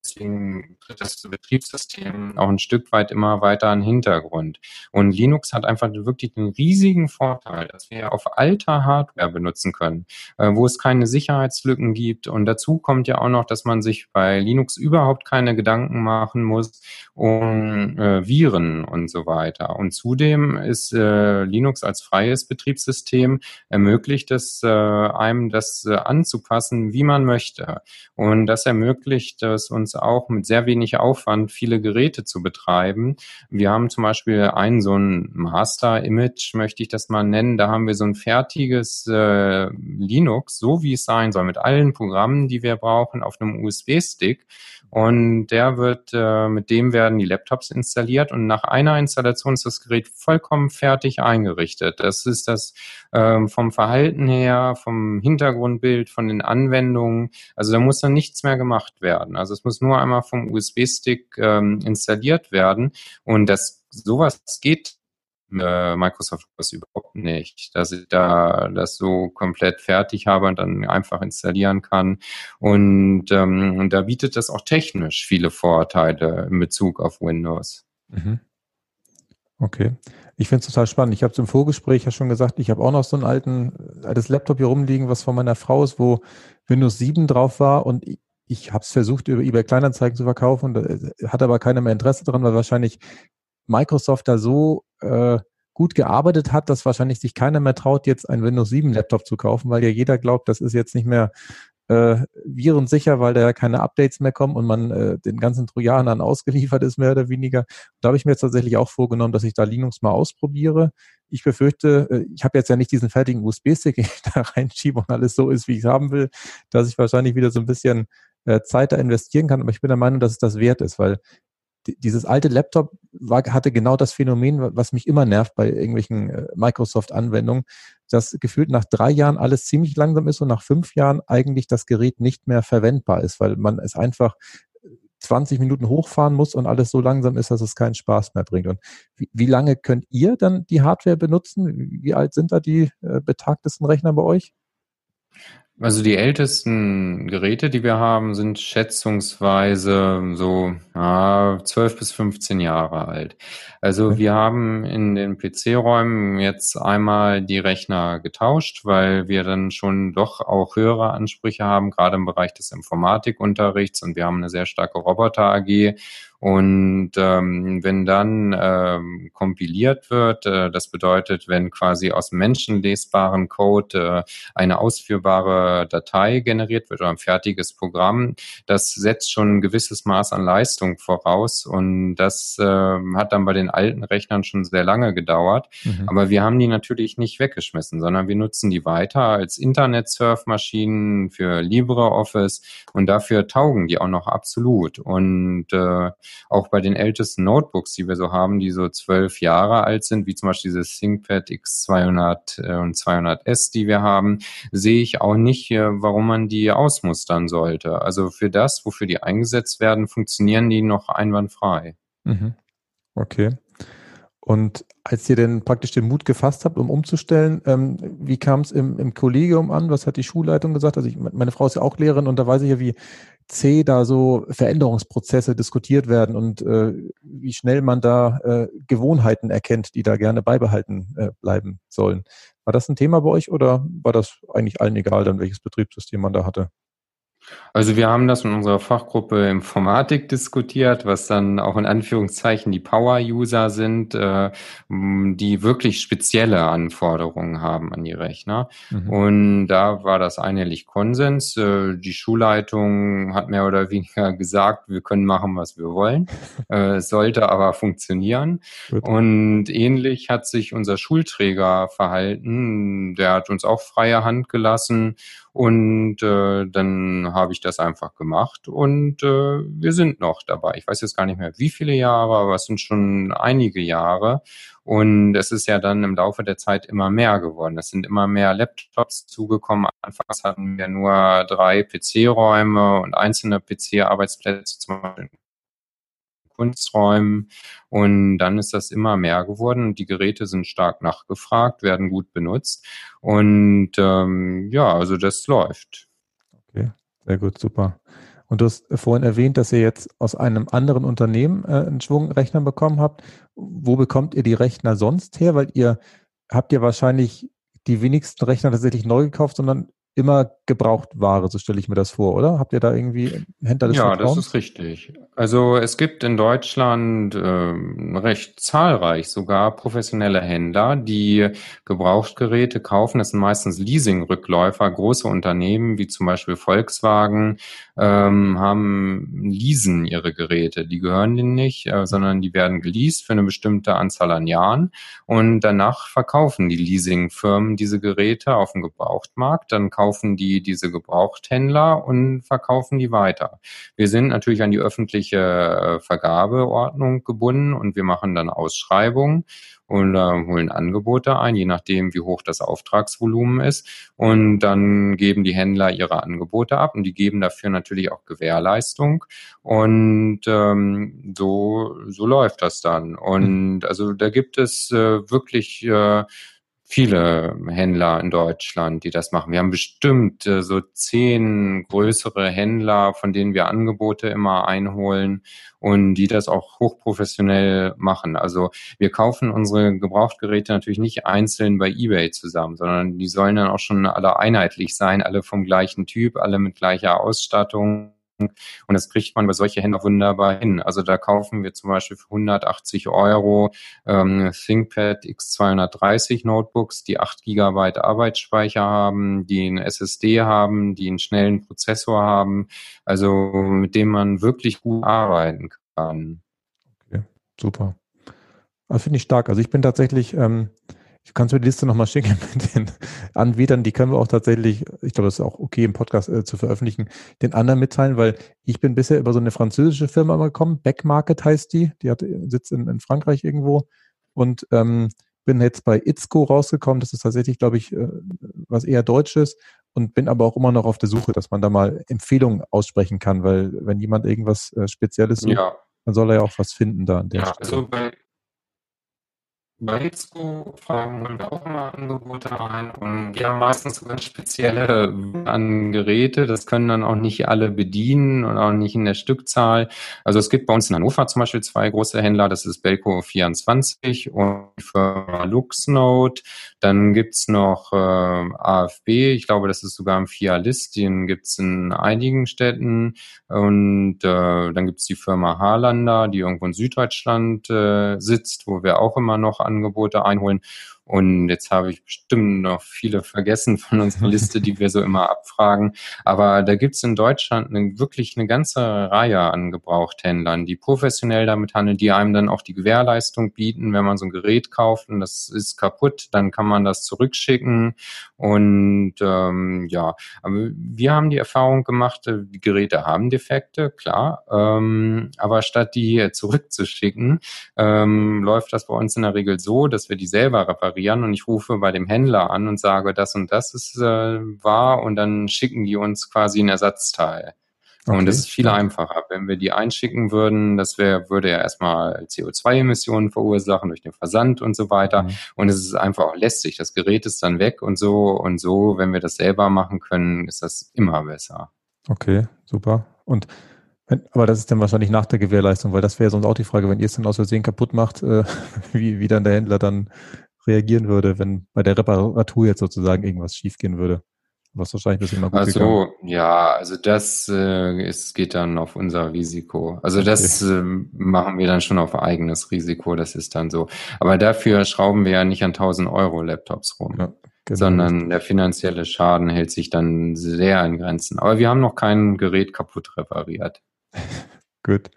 deswegen tritt das Betriebssystem auch ein Stück weit immer weiter in den Hintergrund. Und Linux hat einfach wirklich den riesigen Vorteil, dass wir auf alter Hardware benutzen können, äh, wo es keine Sicherheitslücken gibt. Und dazu kommt ja auch noch, dass man sich bei Linux überhaupt keine Gedanken machen muss um äh, Viren und so weiter. Und zudem ist äh, Linux als freies Betriebssystem ermöglicht es äh, einem, das äh, anzupassen, wie man möchte. Und das ermöglicht es uns auch mit sehr wenig Aufwand viele Geräte zu betreiben. Wir haben zum Beispiel einen so ein Master-Image, möchte ich das mal nennen. Da haben wir so ein fertiges äh, Linux, so wie es sein soll, mit allen Programmen, die wir brauchen, auf einem USB-Stick. Und der wird, äh, mit dem werden die Laptops installiert und nach einer Installation ist das Gerät vollkommen fertig eingerichtet. Das ist das ähm, vom Verhalten her, vom Hintergrundbild, von den Anwendungen. Also da muss dann nichts mehr gemacht werden. Also es muss nur einmal vom USB-Stick ähm, installiert werden und das sowas geht äh, Microsoft das überhaupt nicht, dass ich da das so komplett fertig habe und dann einfach installieren kann. Und, ähm, da bietet das auch technisch viele Vorteile in Bezug auf Windows. Mhm. Okay. Ich finde es total spannend. Ich habe es im Vorgespräch ja schon gesagt, ich habe auch noch so ein alten, altes Laptop hier rumliegen, was von meiner Frau ist, wo Windows 7 drauf war und ich, ich habe es versucht, über eBay Kleinanzeigen zu verkaufen, äh, hat aber keiner mehr Interesse dran, weil wahrscheinlich Microsoft da so äh, gut gearbeitet hat, dass wahrscheinlich sich keiner mehr traut, jetzt ein Windows 7 Laptop zu kaufen, weil ja jeder glaubt, das ist jetzt nicht mehr äh, virensicher, weil da ja keine Updates mehr kommen und man äh, den ganzen Trojanern ausgeliefert ist, mehr oder weniger. Da habe ich mir jetzt tatsächlich auch vorgenommen, dass ich da Linux mal ausprobiere. Ich befürchte, äh, ich habe jetzt ja nicht diesen fertigen USB-Stick, den ich da reinschiebe und alles so ist, wie ich es haben will, dass ich wahrscheinlich wieder so ein bisschen äh, Zeit da investieren kann. Aber ich bin der Meinung, dass es das wert ist, weil dieses alte Laptop war, hatte genau das Phänomen, was mich immer nervt bei irgendwelchen äh, Microsoft-Anwendungen, dass gefühlt nach drei Jahren alles ziemlich langsam ist und nach fünf Jahren eigentlich das Gerät nicht mehr verwendbar ist, weil man es einfach 20 Minuten hochfahren muss und alles so langsam ist, dass es keinen Spaß mehr bringt. Und wie, wie lange könnt ihr dann die Hardware benutzen? Wie alt sind da die äh, betagtesten Rechner bei euch? Also die ältesten Geräte, die wir haben, sind schätzungsweise so ja, 12 bis 15 Jahre alt. Also okay. wir haben in den PC-Räumen jetzt einmal die Rechner getauscht, weil wir dann schon doch auch höhere Ansprüche haben, gerade im Bereich des Informatikunterrichts und wir haben eine sehr starke Roboter-AG und ähm, wenn dann ähm, kompiliert wird, äh, das bedeutet, wenn quasi aus menschenlesbaren Code äh, eine ausführbare Datei generiert wird oder ein fertiges Programm, das setzt schon ein gewisses Maß an Leistung voraus. Und das äh, hat dann bei den alten Rechnern schon sehr lange gedauert. Mhm. Aber wir haben die natürlich nicht weggeschmissen, sondern wir nutzen die weiter als Internet-Surfmaschinen für LibreOffice und dafür taugen die auch noch absolut. Und äh, auch bei den ältesten Notebooks, die wir so haben, die so zwölf Jahre alt sind, wie zum Beispiel dieses ThinkPad X200 äh, und 200S, die wir haben, sehe ich auch nicht, warum man die ausmustern sollte. Also für das, wofür die eingesetzt werden, funktionieren die noch einwandfrei. Mhm. Okay. Und als ihr denn praktisch den Mut gefasst habt, um umzustellen, ähm, wie kam es im, im Kollegium an? Was hat die Schulleitung gesagt? Also ich, meine Frau ist ja auch Lehrerin und da weiß ich ja, wie zäh da so Veränderungsprozesse diskutiert werden und äh, wie schnell man da äh, Gewohnheiten erkennt, die da gerne beibehalten äh, bleiben sollen. War das ein Thema bei euch oder war das eigentlich allen egal, dann welches Betriebssystem man da hatte? Also wir haben das in unserer Fachgruppe Informatik diskutiert, was dann auch in Anführungszeichen die Power-User sind, äh, die wirklich spezielle Anforderungen haben an die Rechner. Mhm. Und da war das einhellig Konsens. Äh, die Schulleitung hat mehr oder weniger gesagt, wir können machen, was wir wollen. äh, es sollte aber funktionieren. Gut. Und ähnlich hat sich unser Schulträger verhalten. Der hat uns auch freie Hand gelassen und äh, dann habe ich das einfach gemacht und äh, wir sind noch dabei. Ich weiß jetzt gar nicht mehr, wie viele Jahre, aber es sind schon einige Jahre. Und es ist ja dann im Laufe der Zeit immer mehr geworden. Es sind immer mehr Laptops zugekommen. Anfangs hatten wir nur drei PC-Räume und einzelne PC-Arbeitsplätze, zum Beispiel Kunsträumen. Und dann ist das immer mehr geworden die Geräte sind stark nachgefragt, werden gut benutzt. Und ähm, ja, also das läuft. Okay, sehr gut, super. Und du hast vorhin erwähnt, dass ihr jetzt aus einem anderen Unternehmen äh, einen Schwungrechner bekommen habt. Wo bekommt ihr die Rechner sonst her? Weil ihr habt ja wahrscheinlich die wenigsten Rechner tatsächlich neu gekauft, sondern immer Gebrauchtware, so stelle ich mir das vor, oder? Habt ihr da irgendwie Händler des Ja, Vertrauens? das ist richtig. Also es gibt in Deutschland äh, recht zahlreich sogar professionelle Händler, die Gebrauchtgeräte kaufen. Das sind meistens Leasing-Rückläufer. Große Unternehmen wie zum Beispiel Volkswagen ähm, haben leasen ihre Geräte. Die gehören denen nicht, äh, sondern die werden geleast für eine bestimmte Anzahl an Jahren und danach verkaufen die Leasingfirmen diese Geräte auf dem Gebrauchtmarkt. Dann kaufen kaufen die diese Gebrauchthändler und verkaufen die weiter. Wir sind natürlich an die öffentliche äh, Vergabeordnung gebunden und wir machen dann Ausschreibungen und äh, holen Angebote ein, je nachdem, wie hoch das Auftragsvolumen ist. Und dann geben die Händler ihre Angebote ab und die geben dafür natürlich auch Gewährleistung. Und ähm, so, so läuft das dann. Und also da gibt es äh, wirklich äh, viele Händler in Deutschland, die das machen. Wir haben bestimmt äh, so zehn größere Händler, von denen wir Angebote immer einholen und die das auch hochprofessionell machen. Also wir kaufen unsere Gebrauchtgeräte natürlich nicht einzeln bei eBay zusammen, sondern die sollen dann auch schon alle einheitlich sein, alle vom gleichen Typ, alle mit gleicher Ausstattung und das kriegt man bei solche Händler wunderbar hin. Also da kaufen wir zum Beispiel für 180 Euro ähm, ThinkPad X230 Notebooks, die 8 Gigabyte Arbeitsspeicher haben, die einen SSD haben, die einen schnellen Prozessor haben, also mit dem man wirklich gut arbeiten kann. Okay, super. Also finde ich stark. Also ich bin tatsächlich ähm, kannst mir die Liste nochmal schicken mit den Anbietern. Die können wir auch tatsächlich, ich glaube, das ist auch okay im Podcast äh, zu veröffentlichen, den anderen mitteilen, weil ich bin bisher über so eine französische Firma gekommen. Backmarket heißt die. Die hat Sitz in, in Frankreich irgendwo. Und ähm, bin jetzt bei Itzco rausgekommen. Das ist tatsächlich, glaube ich, äh, was eher Deutsches. Und bin aber auch immer noch auf der Suche, dass man da mal Empfehlungen aussprechen kann, weil wenn jemand irgendwas äh, Spezielles sucht, ja. dann soll er ja auch was finden da an der ja, Stelle. Also bei bei Hitzco fragen wir auch immer Angebote ein und haben meistens ganz spezielle an Geräte. Das können dann auch nicht alle bedienen und auch nicht in der Stückzahl. Also es gibt bei uns in Hannover zum Beispiel zwei große Händler. Das ist Belco 24 und die Firma Luxnote. Dann gibt's noch äh, AFB. Ich glaube, das ist sogar ein Fialist. Den gibt's in einigen Städten. Und äh, dann gibt's die Firma Harlander, die irgendwo in Süddeutschland äh, sitzt, wo wir auch immer noch Angebote einholen. Und jetzt habe ich bestimmt noch viele vergessen von unserer Liste, die wir so immer abfragen. Aber da gibt es in Deutschland eine, wirklich eine ganze Reihe an Gebrauchthändlern, die professionell damit handeln, die einem dann auch die Gewährleistung bieten, wenn man so ein Gerät kauft und das ist kaputt, dann kann man das zurückschicken. Und ähm, ja, aber wir haben die Erfahrung gemacht, äh, die Geräte haben Defekte, klar. Ähm, aber statt die zurückzuschicken, ähm, läuft das bei uns in der Regel so, dass wir die selber reparieren reparieren und ich rufe bei dem Händler an und sage, das und das ist äh, wahr und dann schicken die uns quasi ein Ersatzteil. Okay, und das ist viel ja. einfacher. Wenn wir die einschicken würden, das wäre, würde ja erstmal CO2-Emissionen verursachen durch den Versand und so weiter. Mhm. Und es ist einfach auch lästig. Das Gerät ist dann weg und so und so. Wenn wir das selber machen können, ist das immer besser. Okay, super. Und aber das ist dann wahrscheinlich nach der Gewährleistung, weil das wäre sonst auch die Frage, wenn ihr es dann aus Versehen kaputt macht, äh, wie, wie dann der Händler dann reagieren würde, wenn bei der Reparatur jetzt sozusagen irgendwas schiefgehen würde. Was wahrscheinlich bis immer gut Also ja, also das äh, ist, geht dann auf unser Risiko. Also das okay. äh, machen wir dann schon auf eigenes Risiko, das ist dann so. Aber dafür schrauben wir ja nicht an 1000 Euro Laptops rum. Ja, genau. Sondern der finanzielle Schaden hält sich dann sehr in Grenzen. Aber wir haben noch kein Gerät kaputt repariert. Gut.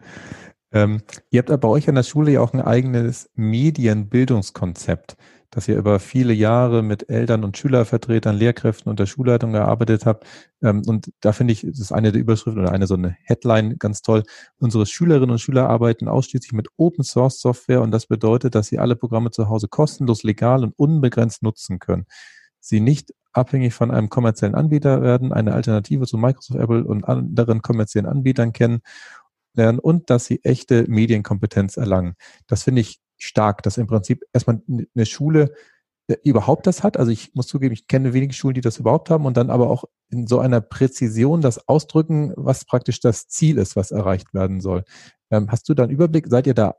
Ähm, ihr habt aber bei euch an der Schule ja auch ein eigenes Medienbildungskonzept dass ihr über viele Jahre mit Eltern und Schülervertretern, Lehrkräften und der Schulleitung gearbeitet habt. Ähm, und da finde ich, das ist eine der Überschriften oder eine so eine Headline ganz toll. Unsere Schülerinnen und Schüler arbeiten ausschließlich mit Open Source Software und das bedeutet, dass sie alle Programme zu Hause kostenlos, legal und unbegrenzt nutzen können. Sie nicht abhängig von einem kommerziellen Anbieter werden, eine Alternative zu Microsoft, Apple und anderen kommerziellen Anbietern kennen lernen und dass sie echte Medienkompetenz erlangen. Das finde ich stark, dass im Prinzip erstmal eine Schule äh, überhaupt das hat. Also ich muss zugeben, ich kenne wenige Schulen, die das überhaupt haben und dann aber auch in so einer Präzision das ausdrücken, was praktisch das Ziel ist, was erreicht werden soll. Ähm, hast du da einen Überblick? Seid ihr da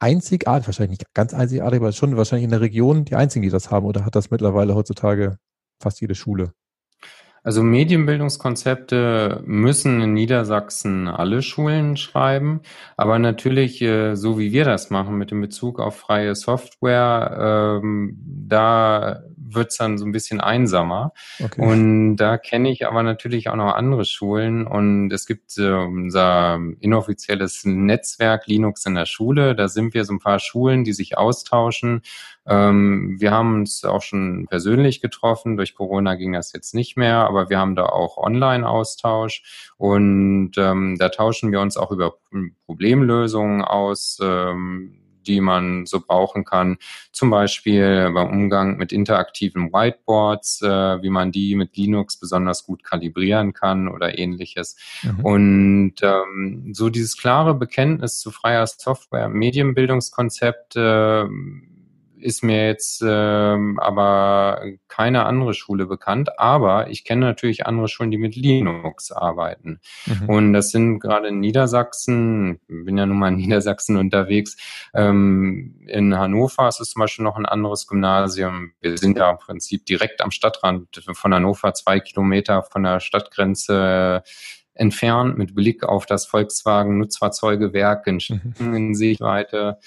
einzigartig, wahrscheinlich nicht ganz einzigartig, aber schon wahrscheinlich in der Region die einzigen, die das haben oder hat das mittlerweile heutzutage fast jede Schule? Also Medienbildungskonzepte müssen in Niedersachsen alle Schulen schreiben, aber natürlich, äh, so wie wir das machen mit dem Bezug auf freie Software, ähm, da wird's dann so ein bisschen einsamer. Okay. Und da kenne ich aber natürlich auch noch andere Schulen und es gibt äh, unser inoffizielles Netzwerk Linux in der Schule. Da sind wir so ein paar Schulen, die sich austauschen ähm, wir haben uns auch schon persönlich getroffen. Durch Corona ging das jetzt nicht mehr, aber wir haben da auch Online-Austausch und ähm, da tauschen wir uns auch über Problemlösungen aus. Ähm, die man so brauchen kann. Zum Beispiel beim Umgang mit interaktiven Whiteboards, äh, wie man die mit Linux besonders gut kalibrieren kann oder ähnliches. Mhm. Und ähm, so dieses klare Bekenntnis zu freier Software, Medienbildungskonzept, äh, ist mir jetzt ähm, aber keine andere Schule bekannt, aber ich kenne natürlich andere Schulen, die mit Linux arbeiten. Mhm. Und das sind gerade in Niedersachsen, bin ja nun mal in Niedersachsen unterwegs, ähm, in Hannover ist es zum Beispiel noch ein anderes Gymnasium. Wir sind ja im Prinzip direkt am Stadtrand von Hannover, zwei Kilometer von der Stadtgrenze entfernt mit Blick auf das Volkswagen Nutzfahrzeugewerk in, mhm. in Sichtweite.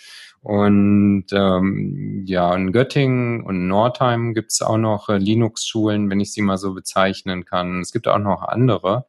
Und ähm, ja, in Göttingen und Nordheim gibt es auch noch äh, Linux-Schulen, wenn ich sie mal so bezeichnen kann. Es gibt auch noch andere.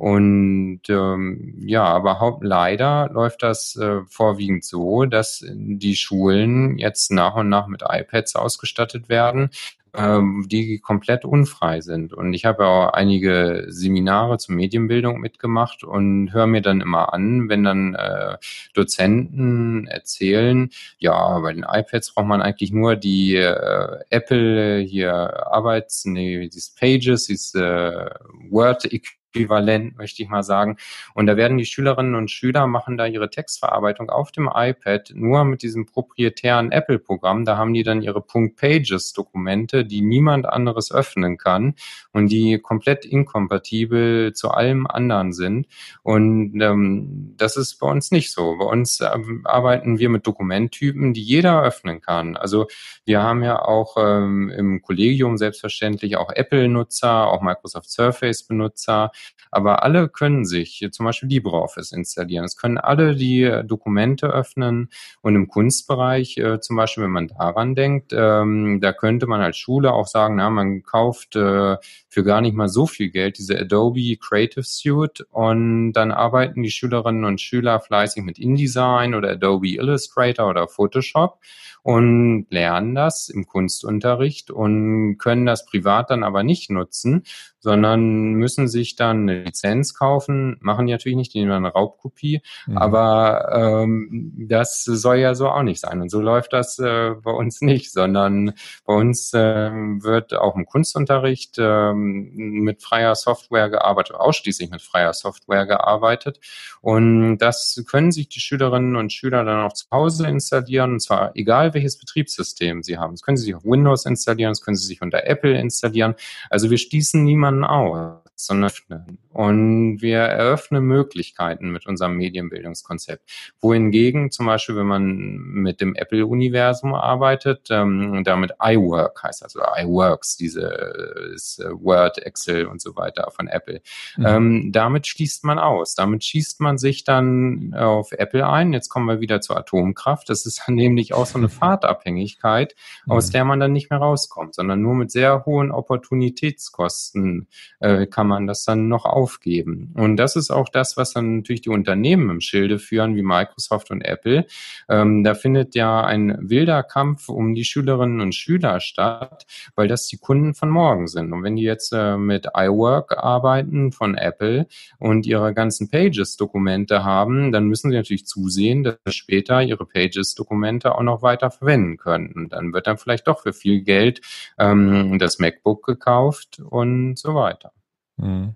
Und ähm, ja, aber haupt, leider läuft das äh, vorwiegend so, dass die Schulen jetzt nach und nach mit iPads ausgestattet werden, ähm, die komplett unfrei sind. Und ich habe auch einige Seminare zur Medienbildung mitgemacht und höre mir dann immer an, wenn dann äh, Dozenten erzählen, ja, bei den iPads braucht man eigentlich nur die äh, Apple hier Arbeits, nee, dieses Pages, dieses äh, Word äquivalent, möchte ich mal sagen. Und da werden die Schülerinnen und Schüler machen da ihre Textverarbeitung auf dem iPad nur mit diesem proprietären Apple-Programm. Da haben die dann ihre Punkt Pages-Dokumente, die niemand anderes öffnen kann und die komplett inkompatibel zu allem anderen sind. Und ähm, das ist bei uns nicht so. Bei uns ähm, arbeiten wir mit Dokumenttypen, die jeder öffnen kann. Also wir haben ja auch ähm, im Kollegium selbstverständlich auch Apple-Nutzer, auch Microsoft Surface-Benutzer. Aber alle können sich zum Beispiel LibreOffice installieren. Es können alle die äh, Dokumente öffnen und im Kunstbereich äh, zum Beispiel, wenn man daran denkt, ähm, da könnte man als Schule auch sagen, na, man kauft äh, für gar nicht mal so viel Geld diese Adobe Creative Suite und dann arbeiten die Schülerinnen und Schüler fleißig mit InDesign oder Adobe Illustrator oder Photoshop und lernen das im Kunstunterricht und können das privat dann aber nicht nutzen, sondern müssen sich dann eine Lizenz kaufen. Machen die natürlich nicht, die nehmen eine Raubkopie. Mhm. Aber ähm, das soll ja so auch nicht sein. Und so läuft das äh, bei uns nicht, sondern bei uns äh, wird auch im Kunstunterricht äh, mit freier Software gearbeitet, ausschließlich mit freier Software gearbeitet. Und das können sich die Schülerinnen und Schüler dann auch zu Hause installieren, und zwar egal welches Betriebssystem sie haben. Das können sie sich auf Windows installieren, das können sie sich unter Apple installieren. Also wir schließen niemanden aus, sondern öffnen. Und wir eröffnen Möglichkeiten mit unserem Medienbildungskonzept. Wohingegen zum Beispiel, wenn man mit dem Apple-Universum arbeitet, ähm, damit iWork heißt, also iWorks, diese äh, Word, Excel und so weiter von Apple. Mhm. Ähm, damit schließt man aus. Damit schießt man sich dann auf Apple ein. Jetzt kommen wir wieder zur Atomkraft. Das ist dann nämlich auch so eine Fahrtabhängigkeit, mhm. aus der man dann nicht mehr rauskommt, sondern nur mit sehr hohen Opportunitätskosten äh, kann man das dann noch aufgeben. Und das ist auch das, was dann natürlich die Unternehmen im Schilde führen, wie Microsoft und Apple. Ähm, da findet ja ein wilder Kampf um die Schülerinnen und Schüler statt, weil das die Kunden von morgen sind. Und wenn die jetzt äh, mit iWork arbeiten von Apple und ihre ganzen Pages-Dokumente haben, dann müssen sie natürlich zusehen, dass sie später ihre Pages-Dokumente auch noch weiter verwenden können. Und dann wird dann vielleicht doch für viel Geld ähm, das MacBook gekauft und so weiter. Mhm.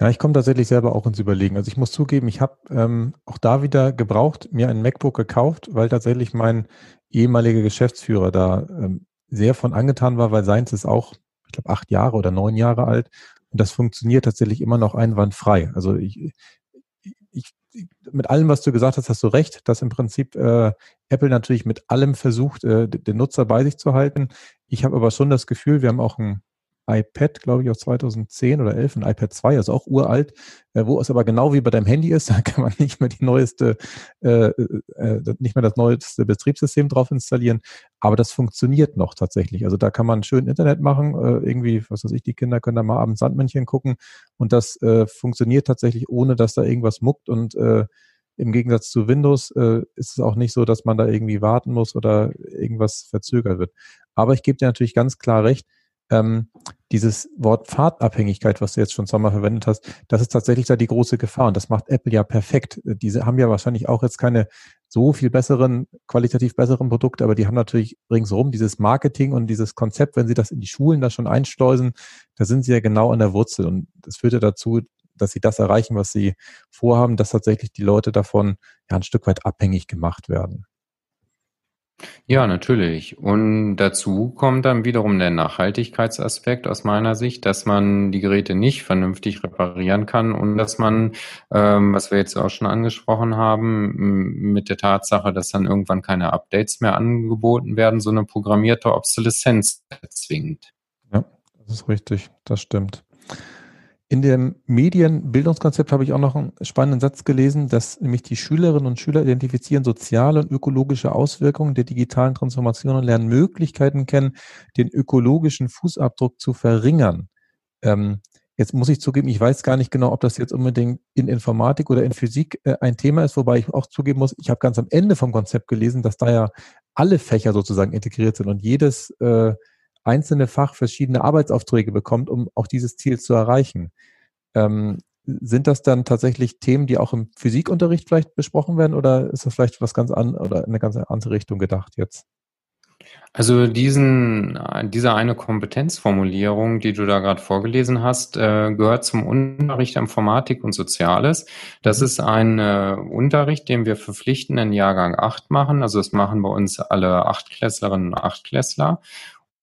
Ja, ich komme tatsächlich selber auch ins Überlegen. Also ich muss zugeben, ich habe ähm, auch da wieder gebraucht, mir ein MacBook gekauft, weil tatsächlich mein ehemaliger Geschäftsführer da ähm, sehr von angetan war, weil seins ist auch, ich glaube, acht Jahre oder neun Jahre alt und das funktioniert tatsächlich immer noch einwandfrei. Also ich, ich, mit allem, was du gesagt hast, hast du recht, dass im Prinzip äh, Apple natürlich mit allem versucht, äh, den Nutzer bei sich zu halten. Ich habe aber schon das Gefühl, wir haben auch ein iPad, glaube ich, aus 2010 oder 11, ein iPad 2, also auch uralt, äh, wo es aber genau wie bei deinem Handy ist, da kann man nicht mehr die neueste, äh, äh, äh, nicht mehr das neueste Betriebssystem drauf installieren, aber das funktioniert noch tatsächlich. Also da kann man schön Internet machen, äh, irgendwie, was weiß ich, die Kinder können da mal abends Sandmännchen gucken und das äh, funktioniert tatsächlich, ohne dass da irgendwas muckt und äh, im Gegensatz zu Windows äh, ist es auch nicht so, dass man da irgendwie warten muss oder irgendwas verzögert wird. Aber ich gebe dir natürlich ganz klar recht, ähm, dieses Wort Fahrtabhängigkeit, was du jetzt schon zweimal verwendet hast, das ist tatsächlich da die große Gefahr und das macht Apple ja perfekt. Diese haben ja wahrscheinlich auch jetzt keine so viel besseren, qualitativ besseren Produkte, aber die haben natürlich ringsherum dieses Marketing und dieses Konzept, wenn sie das in die Schulen da schon einschleusen, da sind sie ja genau an der Wurzel und das führt ja dazu, dass sie das erreichen, was sie vorhaben, dass tatsächlich die Leute davon ja ein Stück weit abhängig gemacht werden. Ja, natürlich. Und dazu kommt dann wiederum der Nachhaltigkeitsaspekt aus meiner Sicht, dass man die Geräte nicht vernünftig reparieren kann und dass man, ähm, was wir jetzt auch schon angesprochen haben, mit der Tatsache, dass dann irgendwann keine Updates mehr angeboten werden, so eine programmierte Obsoleszenz erzwingt. Ja, das ist richtig, das stimmt. In dem Medienbildungskonzept habe ich auch noch einen spannenden Satz gelesen, dass nämlich die Schülerinnen und Schüler identifizieren soziale und ökologische Auswirkungen der digitalen Transformation und lernen Möglichkeiten kennen, den ökologischen Fußabdruck zu verringern. Ähm, jetzt muss ich zugeben, ich weiß gar nicht genau, ob das jetzt unbedingt in Informatik oder in Physik äh, ein Thema ist, wobei ich auch zugeben muss, ich habe ganz am Ende vom Konzept gelesen, dass da ja alle Fächer sozusagen integriert sind und jedes äh, einzelne Fach verschiedene Arbeitsaufträge bekommt, um auch dieses Ziel zu erreichen. Ähm, sind das dann tatsächlich Themen, die auch im Physikunterricht vielleicht besprochen werden oder ist das vielleicht was ganz an oder in eine ganz andere Richtung gedacht jetzt? Also diesen, diese eine Kompetenzformulierung, die du da gerade vorgelesen hast, äh, gehört zum Unterricht Informatik und Soziales. Das mhm. ist ein äh, Unterricht, den wir verpflichtend in Jahrgang 8 machen. Also das machen bei uns alle Achtklässlerinnen und Achtklässler.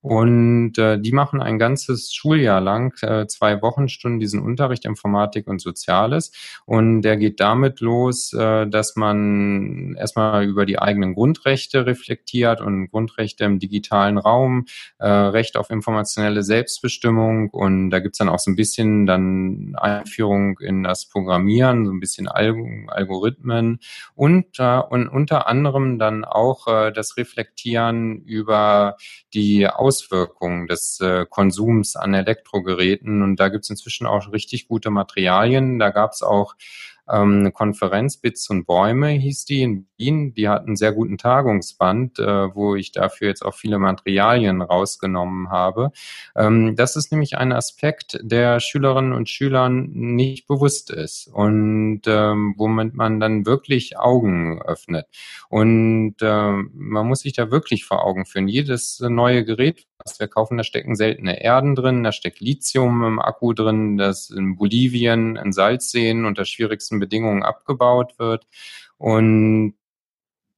Und äh, die machen ein ganzes Schuljahr lang, äh, zwei Wochenstunden, diesen Unterricht Informatik und Soziales. Und der geht damit los, äh, dass man erstmal über die eigenen Grundrechte reflektiert und Grundrechte im digitalen Raum, äh, Recht auf informationelle Selbstbestimmung. Und da gibt's dann auch so ein bisschen dann Einführung in das Programmieren, so ein bisschen Algorithmen und, äh, und unter anderem dann auch äh, das Reflektieren über die Auswirkungen des äh, Konsums an Elektrogeräten. Und da gibt es inzwischen auch richtig gute Materialien. Da gab es auch ähm, eine Konferenz, Bits und Bäume hieß die in Wien. Die hatten einen sehr guten Tagungsband, äh, wo ich dafür jetzt auch viele Materialien rausgenommen habe. Ähm, das ist nämlich ein Aspekt, der Schülerinnen und Schülern nicht bewusst ist und ähm, womit man dann wirklich Augen öffnet. Und äh, man muss sich da wirklich vor Augen führen. Jedes neue Gerät, was wir kaufen, da stecken seltene Erden drin, da steckt Lithium im Akku drin, das in Bolivien, in Salzseen unter schwierigsten Bedingungen abgebaut wird. Und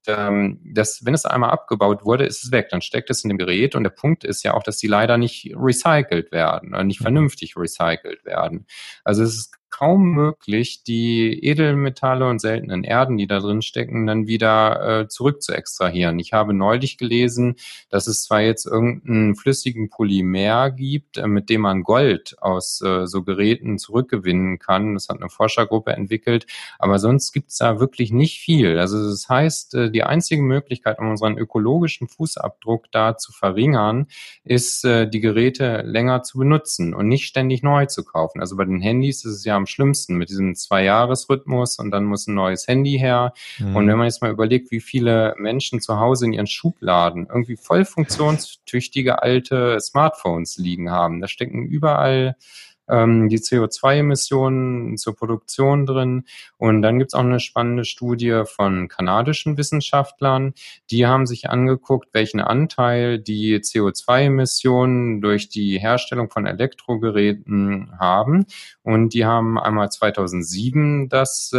ähm, das, wenn es einmal abgebaut wurde, ist es weg. Dann steckt es in dem Gerät und der Punkt ist ja auch, dass die leider nicht recycelt werden oder nicht mhm. vernünftig recycelt werden. Also es ist kaum möglich, die Edelmetalle und seltenen Erden, die da drin stecken, dann wieder äh, zurück zu extrahieren. Ich habe neulich gelesen, dass es zwar jetzt irgendeinen flüssigen Polymer gibt, äh, mit dem man Gold aus äh, so Geräten zurückgewinnen kann. Das hat eine Forschergruppe entwickelt, aber sonst gibt es da wirklich nicht viel. Also das heißt, äh, die einzige Möglichkeit, um unseren ökologischen Fußabdruck da zu verringern, ist, äh, die Geräte länger zu benutzen und nicht ständig neu zu kaufen. Also bei den Handys ist es ja am schlimmsten mit diesem Zwei-Jahres-Rhythmus und dann muss ein neues Handy her. Mhm. Und wenn man jetzt mal überlegt, wie viele Menschen zu Hause in ihren Schubladen irgendwie voll funktionstüchtige alte Smartphones liegen haben, da stecken überall ähm, die CO2-Emissionen zur Produktion drin. Und dann gibt es auch eine spannende Studie von kanadischen Wissenschaftlern. Die haben sich angeguckt, welchen Anteil die CO2-Emissionen durch die Herstellung von Elektrogeräten haben. Und die haben einmal 2007 das äh,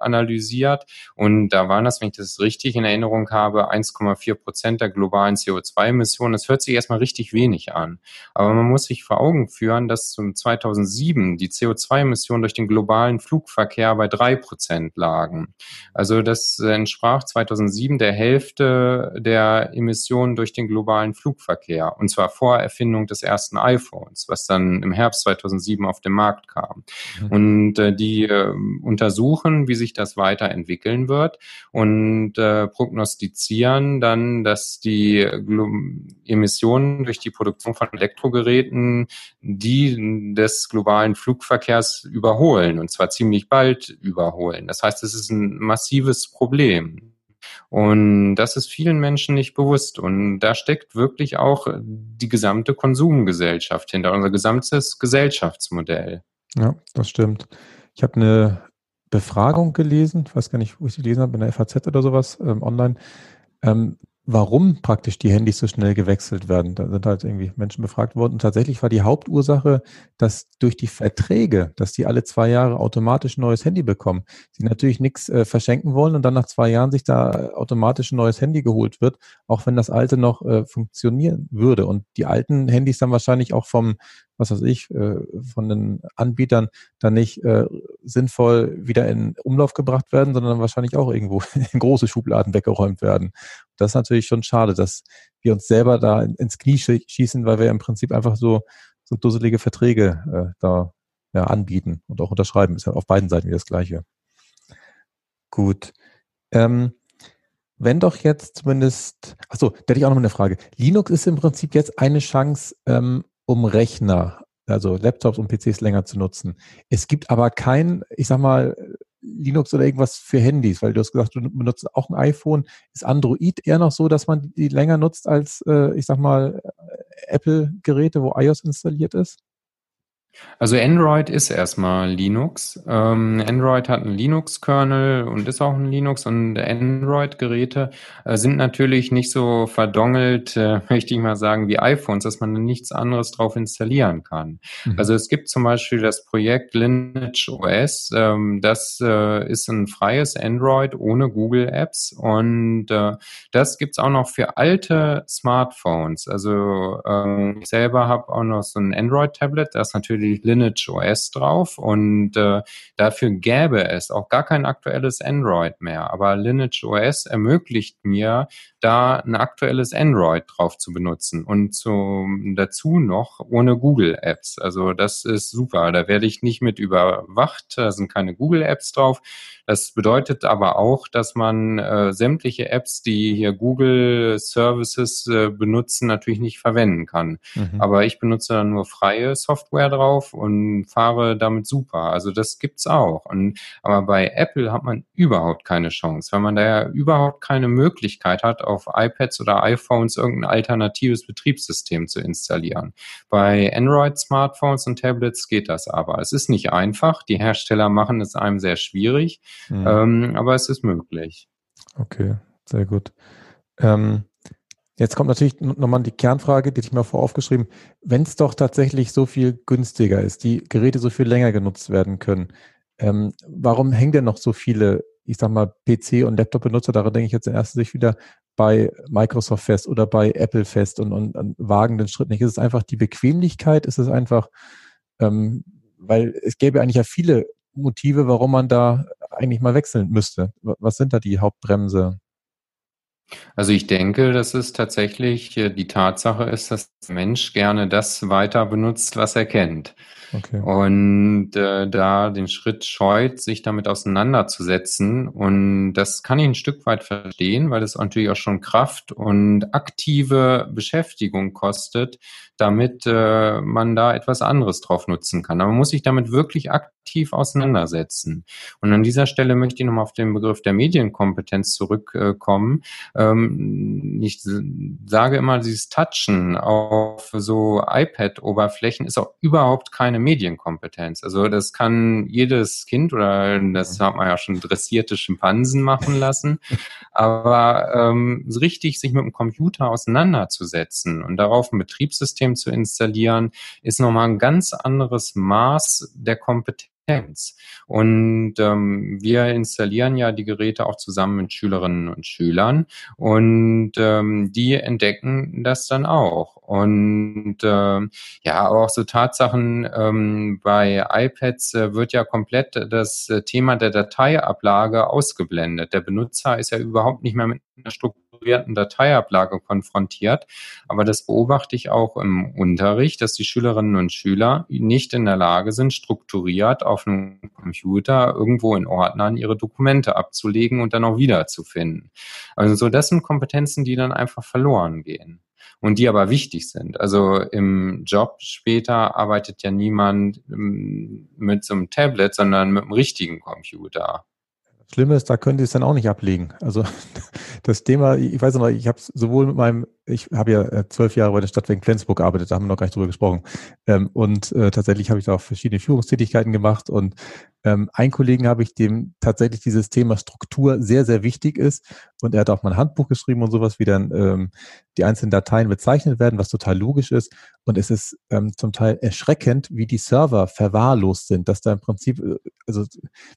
analysiert. Und da waren das, wenn ich das richtig in Erinnerung habe, 1,4 Prozent der globalen CO2-Emissionen. Das hört sich erstmal richtig wenig an. Aber man muss sich vor Augen führen, dass zum 2007 die CO2-Emissionen durch den globalen Flugverkehr bei drei Prozent lagen. Also das entsprach 2007 der Hälfte der Emissionen durch den globalen Flugverkehr. Und zwar vor Erfindung des ersten iPhones, was dann im Herbst 2007 auf den Markt kam. Mhm. Und äh, die äh, untersuchen, wie sich das weiterentwickeln wird und äh, prognostizieren dann, dass die Glo Emissionen durch die Produktion von Elektrogeräten die des globalen Flugverkehrs überholen und zwar ziemlich bald überholen. Das heißt, es ist ein massives Problem. Und das ist vielen Menschen nicht bewusst. Und da steckt wirklich auch die gesamte Konsumgesellschaft hinter, unser gesamtes Gesellschaftsmodell. Ja, das stimmt. Ich habe eine Befragung gelesen, ich weiß gar nicht, wo ich sie gelesen habe, in der FAZ oder sowas, ähm, online. Ähm, warum praktisch die Handys so schnell gewechselt werden. Da sind halt irgendwie Menschen befragt worden. Und tatsächlich war die Hauptursache, dass durch die Verträge, dass die alle zwei Jahre automatisch ein neues Handy bekommen, sie natürlich nichts äh, verschenken wollen und dann nach zwei Jahren sich da automatisch ein neues Handy geholt wird, auch wenn das alte noch äh, funktionieren würde. Und die alten Handys dann wahrscheinlich auch vom was weiß ich, äh, von den Anbietern dann nicht äh, sinnvoll wieder in Umlauf gebracht werden, sondern wahrscheinlich auch irgendwo in große Schubladen weggeräumt werden. Das ist natürlich schon schade, dass wir uns selber da ins Knie schießen, weil wir im Prinzip einfach so, so dusselige Verträge äh, da ja, anbieten und auch unterschreiben. Ist ja auf beiden Seiten wieder das Gleiche. Gut. Ähm, wenn doch jetzt zumindest, achso, da hätte ich auch noch eine Frage. Linux ist im Prinzip jetzt eine Chance, ähm, um Rechner, also Laptops und PCs länger zu nutzen. Es gibt aber kein, ich sag mal, Linux oder irgendwas für Handys, weil du hast gesagt, du benutzt auch ein iPhone. Ist Android eher noch so, dass man die länger nutzt als, äh, ich sag mal, Apple-Geräte, wo iOS installiert ist? Also Android ist erstmal Linux. Ähm, Android hat einen Linux-Kernel und ist auch ein Linux und Android-Geräte äh, sind natürlich nicht so verdongelt, äh, möchte ich mal sagen, wie iPhones, dass man nichts anderes drauf installieren kann. Mhm. Also es gibt zum Beispiel das Projekt Lineage OS, ähm, das äh, ist ein freies Android ohne Google Apps und äh, das gibt's auch noch für alte Smartphones. Also ähm, ich selber habe auch noch so ein Android-Tablet, das natürlich natürlich Lineage OS drauf und äh, dafür gäbe es auch gar kein aktuelles Android mehr. Aber Lineage OS ermöglicht mir da ein aktuelles Android drauf zu benutzen und zum, dazu noch ohne Google Apps. Also das ist super. Da werde ich nicht mit überwacht. Da sind keine Google Apps drauf. Das bedeutet aber auch, dass man äh, sämtliche Apps, die hier Google Services äh, benutzen, natürlich nicht verwenden kann. Mhm. Aber ich benutze dann nur freie Software drauf und fahre damit super. Also das gibt's auch. Und, aber bei Apple hat man überhaupt keine Chance, weil man da ja überhaupt keine Möglichkeit hat, auf iPads oder iPhones irgendein alternatives Betriebssystem zu installieren. Bei Android-Smartphones und Tablets geht das aber. Es ist nicht einfach. Die Hersteller machen es einem sehr schwierig. Mhm. Ähm, aber es ist möglich. Okay, sehr gut. Ähm, jetzt kommt natürlich nochmal die Kernfrage, die ich mir vor aufgeschrieben. Wenn es doch tatsächlich so viel günstiger ist, die Geräte so viel länger genutzt werden können, ähm, warum hängen denn noch so viele, ich sag mal, PC- und Laptop-Benutzer, daran denke ich jetzt in erster Sicht wieder, bei Microsoft fest oder bei Apple fest und, und, und wagen den Schritt nicht? Ist es einfach die Bequemlichkeit? Ist es einfach, ähm, weil es gäbe eigentlich ja viele Motive, warum man da eigentlich mal wechseln müsste? Was sind da die Hauptbremse? Also ich denke, dass es tatsächlich äh, die Tatsache ist, dass der Mensch gerne das weiter benutzt, was er kennt. Okay. Und äh, da den Schritt scheut, sich damit auseinanderzusetzen. Und das kann ich ein Stück weit verstehen, weil es natürlich auch schon Kraft und aktive Beschäftigung kostet, damit äh, man da etwas anderes drauf nutzen kann. Aber man muss sich damit wirklich aktiv auseinandersetzen. Und an dieser Stelle möchte ich nochmal auf den Begriff der Medienkompetenz zurückkommen. Ähm, ich sage immer, dieses Touchen auf so iPad-Oberflächen ist auch überhaupt keine Medienkompetenz. Also das kann jedes Kind oder das mhm. hat man ja schon dressierte Schimpansen machen lassen. Aber ähm, richtig sich mit dem Computer auseinanderzusetzen und darauf ein Betriebssystem Betriebssystem zu installieren, ist nochmal ein ganz anderes Maß der Kompetenz. Und ähm, wir installieren ja die Geräte auch zusammen mit Schülerinnen und Schülern und ähm, die entdecken das dann auch. Und ähm, ja, aber auch so Tatsachen ähm, bei iPads äh, wird ja komplett das äh, Thema der Dateiablage ausgeblendet. Der Benutzer ist ja überhaupt nicht mehr mit einer Struktur strukturierten Dateiablage konfrontiert. Aber das beobachte ich auch im Unterricht, dass die Schülerinnen und Schüler nicht in der Lage sind, strukturiert auf einem Computer irgendwo in Ordnern ihre Dokumente abzulegen und dann auch wiederzufinden. Also so, das sind Kompetenzen, die dann einfach verloren gehen und die aber wichtig sind. Also im Job später arbeitet ja niemand ähm, mit so einem Tablet, sondern mit einem richtigen Computer. Schlimme ist, da können die es dann auch nicht ablegen. Also das Thema, ich weiß noch, ich habe sowohl mit meinem, ich habe ja äh, zwölf Jahre bei der Stadt wegen Flensburg gearbeitet, da haben wir noch gar nicht drüber gesprochen. Ähm, und äh, tatsächlich habe ich da auch verschiedene Führungstätigkeiten gemacht und ähm, ein Kollegen habe ich, dem tatsächlich dieses Thema Struktur sehr, sehr wichtig ist. Und er hat auch mal ein Handbuch geschrieben und sowas, wie dann ähm, die einzelnen Dateien bezeichnet werden, was total logisch ist. Und es ist zum Teil erschreckend, wie die Server verwahrlost sind, dass da im Prinzip, äh, also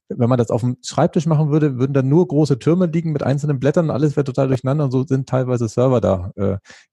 wenn man das auf dem Schreibtisch machen würde, würden da nur große Türme liegen mit einzelnen Blättern und alles wäre total durcheinander und so sind teilweise Server da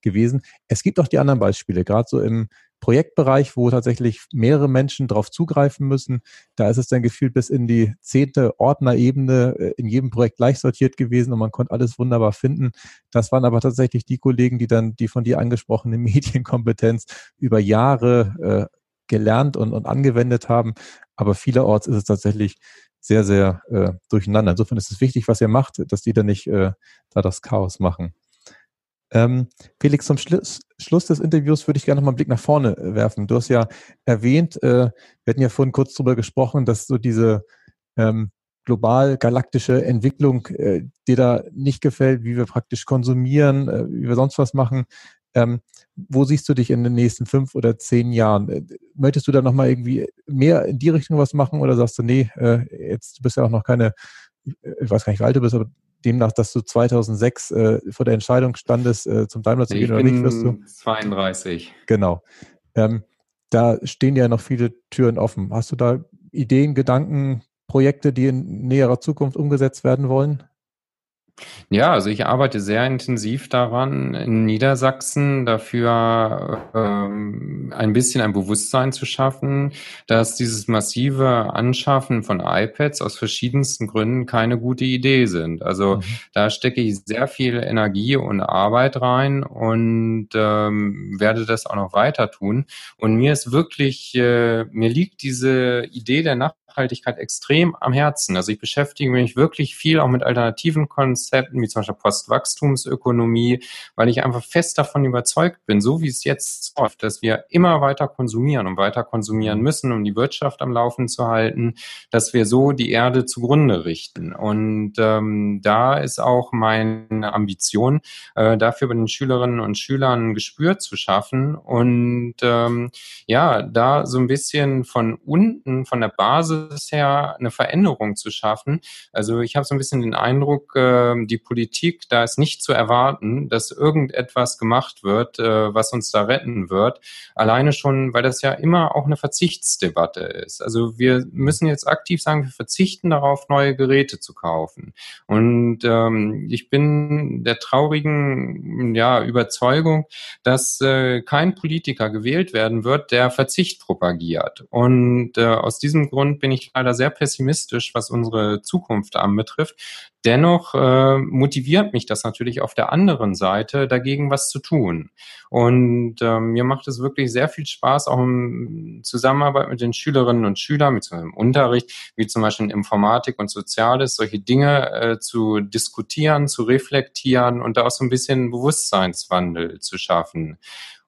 gewesen. Es gibt auch die anderen Beispiele, gerade so im Projektbereich, wo tatsächlich mehrere Menschen darauf zugreifen müssen. Da ist es dann gefühlt bis in die zehnte Ordnerebene äh, in jedem Projekt gleich sortiert gewesen und man konnte alles wunderbar finden. Das waren aber tatsächlich die Kollegen, die dann die von dir angesprochene Medienkompetenz über Jahre äh, gelernt und, und angewendet haben. Aber vielerorts ist es tatsächlich sehr, sehr äh, durcheinander. Insofern ist es wichtig, was ihr macht, dass die dann nicht äh, da das Chaos machen. Ähm, Felix, zum Schluss, Schluss des Interviews würde ich gerne noch mal einen Blick nach vorne äh, werfen. Du hast ja erwähnt, äh, wir hatten ja vorhin kurz darüber gesprochen, dass so diese ähm, global galaktische Entwicklung äh, dir da nicht gefällt, wie wir praktisch konsumieren, äh, wie wir sonst was machen. Ähm, wo siehst du dich in den nächsten fünf oder zehn Jahren? Äh, möchtest du da noch mal irgendwie mehr in die Richtung was machen oder sagst du, nee, äh, jetzt du bist ja auch noch keine, ich weiß gar nicht, wie alt du bist, aber demnach, dass du 2006 äh, vor der Entscheidung standest, äh, zum Daimler zu gehen oder nicht, wirst du? 32. Genau. Ähm, da stehen ja noch viele Türen offen. Hast du da Ideen, Gedanken, Projekte, die in näherer Zukunft umgesetzt werden wollen? Ja, also ich arbeite sehr intensiv daran, in Niedersachsen dafür ähm, ein bisschen ein Bewusstsein zu schaffen, dass dieses massive Anschaffen von iPads aus verschiedensten Gründen keine gute Idee sind. Also mhm. da stecke ich sehr viel Energie und Arbeit rein und ähm, werde das auch noch weiter tun. Und mir ist wirklich, äh, mir liegt diese Idee der Nacht Nachhaltigkeit extrem am Herzen. Also ich beschäftige mich wirklich viel auch mit alternativen Konzepten, wie zum Beispiel Postwachstumsökonomie, weil ich einfach fest davon überzeugt bin, so wie es jetzt läuft, dass wir immer weiter konsumieren und weiter konsumieren mhm. müssen, um die Wirtschaft am Laufen zu halten, dass wir so die Erde zugrunde richten. Und ähm, da ist auch meine Ambition, äh, dafür bei den Schülerinnen und Schülern ein Gespür zu schaffen und ähm, ja, da so ein bisschen von unten, von der Basis her eine Veränderung zu schaffen. Also ich habe so ein bisschen den Eindruck, äh, die Politik, da ist nicht zu erwarten, dass irgendetwas gemacht wird, äh, was uns da retten wird. Alleine schon, weil das ja immer auch eine Verzichtsdebatte ist. Also wir müssen jetzt aktiv sagen, wir verzichten darauf, neue Geräte zu kaufen. Und ähm, ich bin der traurigen ja, Überzeugung, dass äh, kein Politiker gewählt werden wird, der Verzicht propagiert. Und äh, aus diesem Grund bin ich leider sehr pessimistisch, was unsere Zukunft anbetrifft. Dennoch äh, motiviert mich das natürlich auf der anderen Seite, dagegen was zu tun. Und äh, mir macht es wirklich sehr viel Spaß, auch in Zusammenarbeit mit den Schülerinnen und Schülern, so einem Unterricht, wie zum Beispiel in Informatik und Soziales, solche Dinge äh, zu diskutieren, zu reflektieren und da auch so ein bisschen Bewusstseinswandel zu schaffen.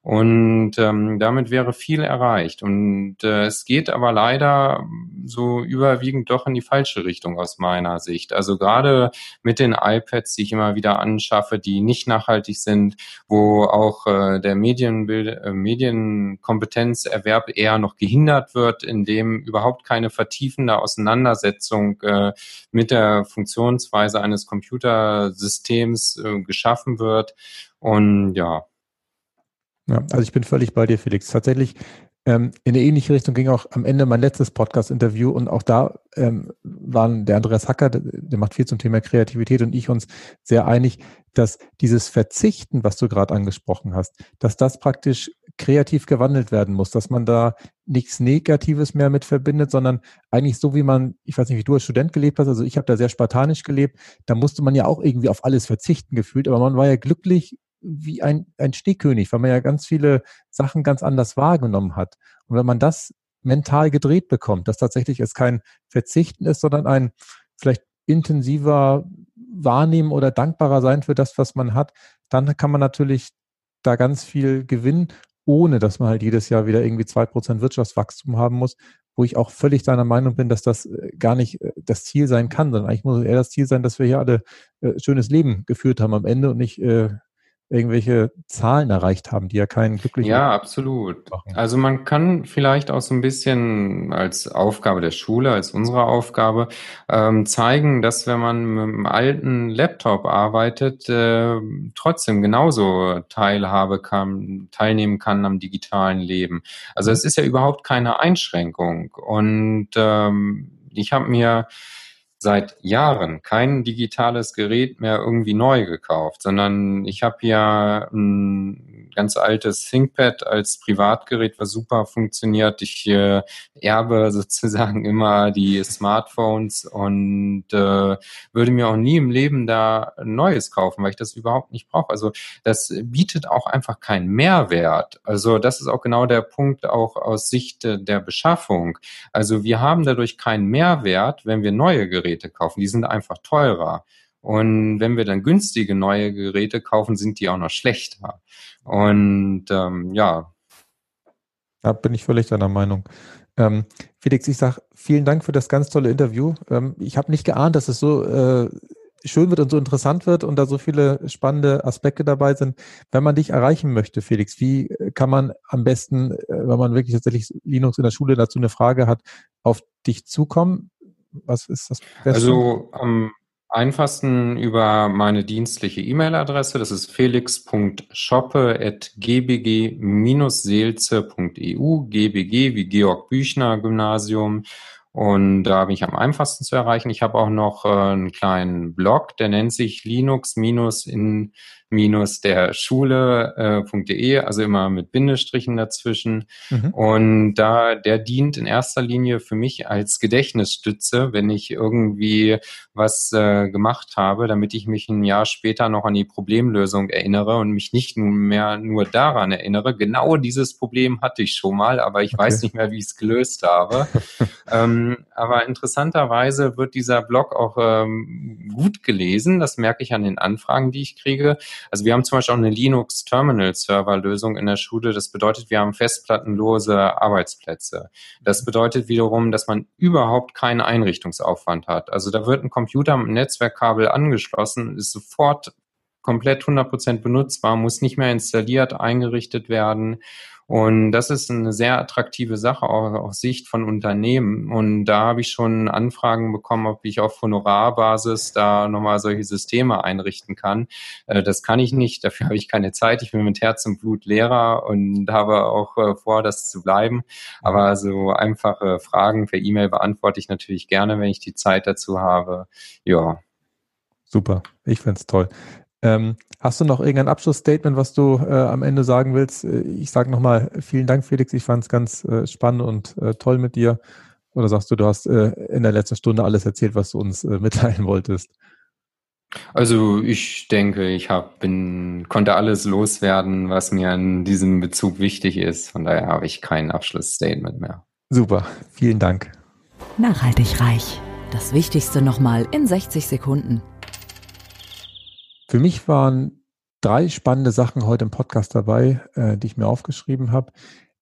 Und ähm, damit wäre viel erreicht. Und äh, es geht aber leider so überwiegend doch in die falsche Richtung aus meiner Sicht. Also gerade mit den iPads, die ich immer wieder anschaffe, die nicht nachhaltig sind, wo auch äh, der Medienbild, äh, Medienkompetenzerwerb eher noch gehindert wird, indem überhaupt keine vertiefende Auseinandersetzung äh, mit der Funktionsweise eines Computersystems äh, geschaffen wird. Und ja, ja, also ich bin völlig bei dir, Felix. Tatsächlich ähm, in eine ähnliche Richtung ging auch am Ende mein letztes Podcast-Interview und auch da ähm, waren der Andreas Hacker, der, der macht viel zum Thema Kreativität und ich uns sehr einig, dass dieses Verzichten, was du gerade angesprochen hast, dass das praktisch kreativ gewandelt werden muss, dass man da nichts Negatives mehr mit verbindet, sondern eigentlich so wie man, ich weiß nicht, wie du als Student gelebt hast, also ich habe da sehr spartanisch gelebt, da musste man ja auch irgendwie auf alles verzichten gefühlt, aber man war ja glücklich wie ein, ein Stehkönig, weil man ja ganz viele Sachen ganz anders wahrgenommen hat. Und wenn man das mental gedreht bekommt, dass tatsächlich es kein Verzichten ist, sondern ein vielleicht intensiver Wahrnehmen oder dankbarer sein für das, was man hat, dann kann man natürlich da ganz viel gewinnen, ohne dass man halt jedes Jahr wieder irgendwie zwei Prozent Wirtschaftswachstum haben muss, wo ich auch völlig deiner Meinung bin, dass das äh, gar nicht äh, das Ziel sein kann, sondern eigentlich muss es eher das Ziel sein, dass wir hier alle äh, schönes Leben geführt haben am Ende und nicht äh, irgendwelche Zahlen erreicht haben, die ja keinen glücklichen. Ja, absolut. Machen. Also man kann vielleicht auch so ein bisschen als Aufgabe der Schule, als unsere Aufgabe, ähm, zeigen, dass wenn man mit einem alten Laptop arbeitet, äh, trotzdem genauso Teilhabe kann, teilnehmen kann am digitalen Leben. Also es ist ja überhaupt keine Einschränkung. Und ähm, ich habe mir seit Jahren kein digitales Gerät mehr irgendwie neu gekauft, sondern ich habe ja ein ganz altes ThinkPad als Privatgerät, was super funktioniert. Ich äh, erbe sozusagen immer die Smartphones und äh, würde mir auch nie im Leben da Neues kaufen, weil ich das überhaupt nicht brauche. Also das bietet auch einfach keinen Mehrwert. Also das ist auch genau der Punkt auch aus Sicht der Beschaffung. Also wir haben dadurch keinen Mehrwert, wenn wir neue Geräte kaufen. Die sind einfach teurer. Und wenn wir dann günstige neue Geräte kaufen, sind die auch noch schlechter. Und ähm, ja. Da bin ich völlig deiner Meinung. Ähm, Felix, ich sage vielen Dank für das ganz tolle Interview. Ähm, ich habe nicht geahnt, dass es so äh, schön wird und so interessant wird und da so viele spannende Aspekte dabei sind. Wenn man dich erreichen möchte, Felix, wie kann man am besten, äh, wenn man wirklich tatsächlich Linux in der Schule dazu eine Frage hat, auf dich zukommen? Was ist das Beste? Also am einfachsten über meine dienstliche E-Mail-Adresse. Das ist felix.schoppe.gbg-seelze.eu. GBG wie Georg Büchner Gymnasium. Und da bin ich am einfachsten zu erreichen. Ich habe auch noch äh, einen kleinen Blog, der nennt sich Linux minus in minus der Schule.de, äh, also immer mit Bindestrichen dazwischen. Mhm. Und da, der dient in erster Linie für mich als Gedächtnisstütze, wenn ich irgendwie was äh, gemacht habe, damit ich mich ein Jahr später noch an die Problemlösung erinnere und mich nicht nur mehr nur daran erinnere. Genau dieses Problem hatte ich schon mal, aber ich okay. weiß nicht mehr, wie ich es gelöst habe. ähm, aber interessanterweise wird dieser Blog auch ähm, gut gelesen. Das merke ich an den Anfragen, die ich kriege. Also wir haben zum Beispiel auch eine Linux Terminal Server Lösung in der Schule. Das bedeutet, wir haben festplattenlose Arbeitsplätze. Das bedeutet wiederum, dass man überhaupt keinen Einrichtungsaufwand hat. Also da wird ein Computer mit Netzwerkkabel angeschlossen, ist sofort komplett 100% benutzbar, muss nicht mehr installiert, eingerichtet werden. Und das ist eine sehr attraktive Sache auch aus Sicht von Unternehmen. Und da habe ich schon Anfragen bekommen, ob ich auf Honorarbasis da nochmal solche Systeme einrichten kann. Äh, das kann ich nicht, dafür habe ich keine Zeit. Ich bin mit Herz und Blut Lehrer und habe auch äh, vor, das zu bleiben. Aber so einfache Fragen per E-Mail beantworte ich natürlich gerne, wenn ich die Zeit dazu habe. Ja. Super, ich finde es toll. Ähm, hast du noch irgendein Abschlussstatement, was du äh, am Ende sagen willst? Äh, ich sage nochmal vielen Dank, Felix. Ich fand es ganz äh, spannend und äh, toll mit dir. Oder sagst du, du hast äh, in der letzten Stunde alles erzählt, was du uns äh, mitteilen wolltest? Also ich denke, ich hab, bin, konnte alles loswerden, was mir in diesem Bezug wichtig ist. Von daher habe ich kein Abschlussstatement mehr. Super, vielen Dank. Nachhaltig reich. Das Wichtigste nochmal in 60 Sekunden. Für mich waren drei spannende Sachen heute im Podcast dabei, äh, die ich mir aufgeschrieben habe.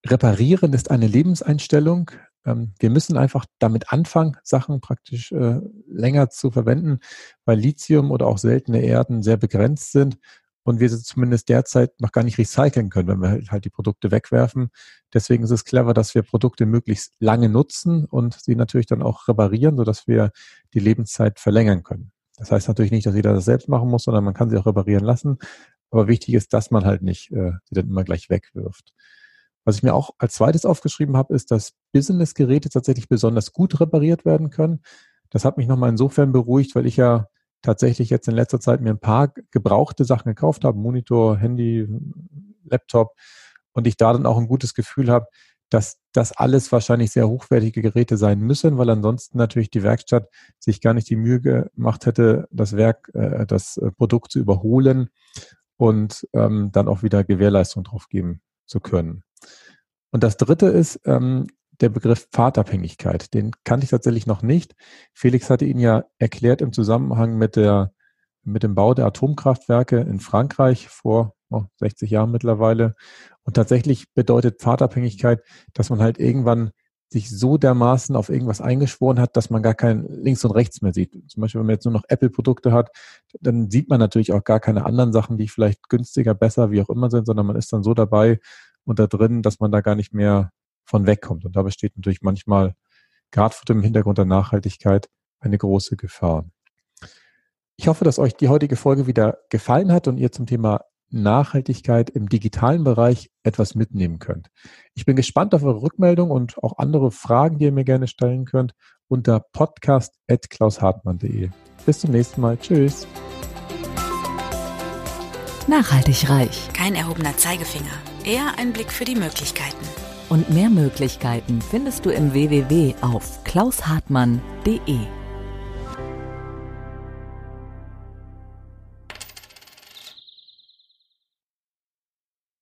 Reparieren ist eine Lebenseinstellung. Ähm, wir müssen einfach damit anfangen, Sachen praktisch äh, länger zu verwenden, weil Lithium oder auch seltene Erden sehr begrenzt sind und wir sie zumindest derzeit noch gar nicht recyceln können, wenn wir halt, halt die Produkte wegwerfen. Deswegen ist es clever, dass wir Produkte möglichst lange nutzen und sie natürlich dann auch reparieren, sodass wir die Lebenszeit verlängern können. Das heißt natürlich nicht, dass jeder das selbst machen muss, sondern man kann sie auch reparieren lassen. Aber wichtig ist, dass man halt nicht äh, sie dann immer gleich wegwirft. Was ich mir auch als zweites aufgeschrieben habe, ist, dass Business-Geräte tatsächlich besonders gut repariert werden können. Das hat mich nochmal insofern beruhigt, weil ich ja tatsächlich jetzt in letzter Zeit mir ein paar gebrauchte Sachen gekauft habe, Monitor, Handy, Laptop, und ich da dann auch ein gutes Gefühl habe, dass das alles wahrscheinlich sehr hochwertige Geräte sein müssen, weil ansonsten natürlich die Werkstatt sich gar nicht die Mühe gemacht hätte, das Werk, äh, das äh, Produkt zu überholen und ähm, dann auch wieder Gewährleistung drauf geben zu können. Und das dritte ist ähm, der Begriff Fahrtabhängigkeit. Den kannte ich tatsächlich noch nicht. Felix hatte ihn ja erklärt im Zusammenhang mit der mit dem Bau der Atomkraftwerke in Frankreich vor oh, 60 Jahren mittlerweile. Und tatsächlich bedeutet Pfadabhängigkeit, dass man halt irgendwann sich so dermaßen auf irgendwas eingeschworen hat, dass man gar kein links und rechts mehr sieht. Zum Beispiel, wenn man jetzt nur noch Apple-Produkte hat, dann sieht man natürlich auch gar keine anderen Sachen, die vielleicht günstiger, besser, wie auch immer sind, sondern man ist dann so dabei und da drin, dass man da gar nicht mehr von wegkommt. Und da besteht natürlich manchmal, gerade vor dem Hintergrund der Nachhaltigkeit, eine große Gefahr. Ich hoffe, dass euch die heutige Folge wieder gefallen hat und ihr zum Thema Nachhaltigkeit im digitalen Bereich etwas mitnehmen könnt. Ich bin gespannt auf eure Rückmeldung und auch andere Fragen, die ihr mir gerne stellen könnt, unter podcast.klaushartmann.de. Bis zum nächsten Mal. Tschüss. Nachhaltig reich. Kein erhobener Zeigefinger. Eher ein Blick für die Möglichkeiten. Und mehr Möglichkeiten findest du im www auf klaushartmann.de.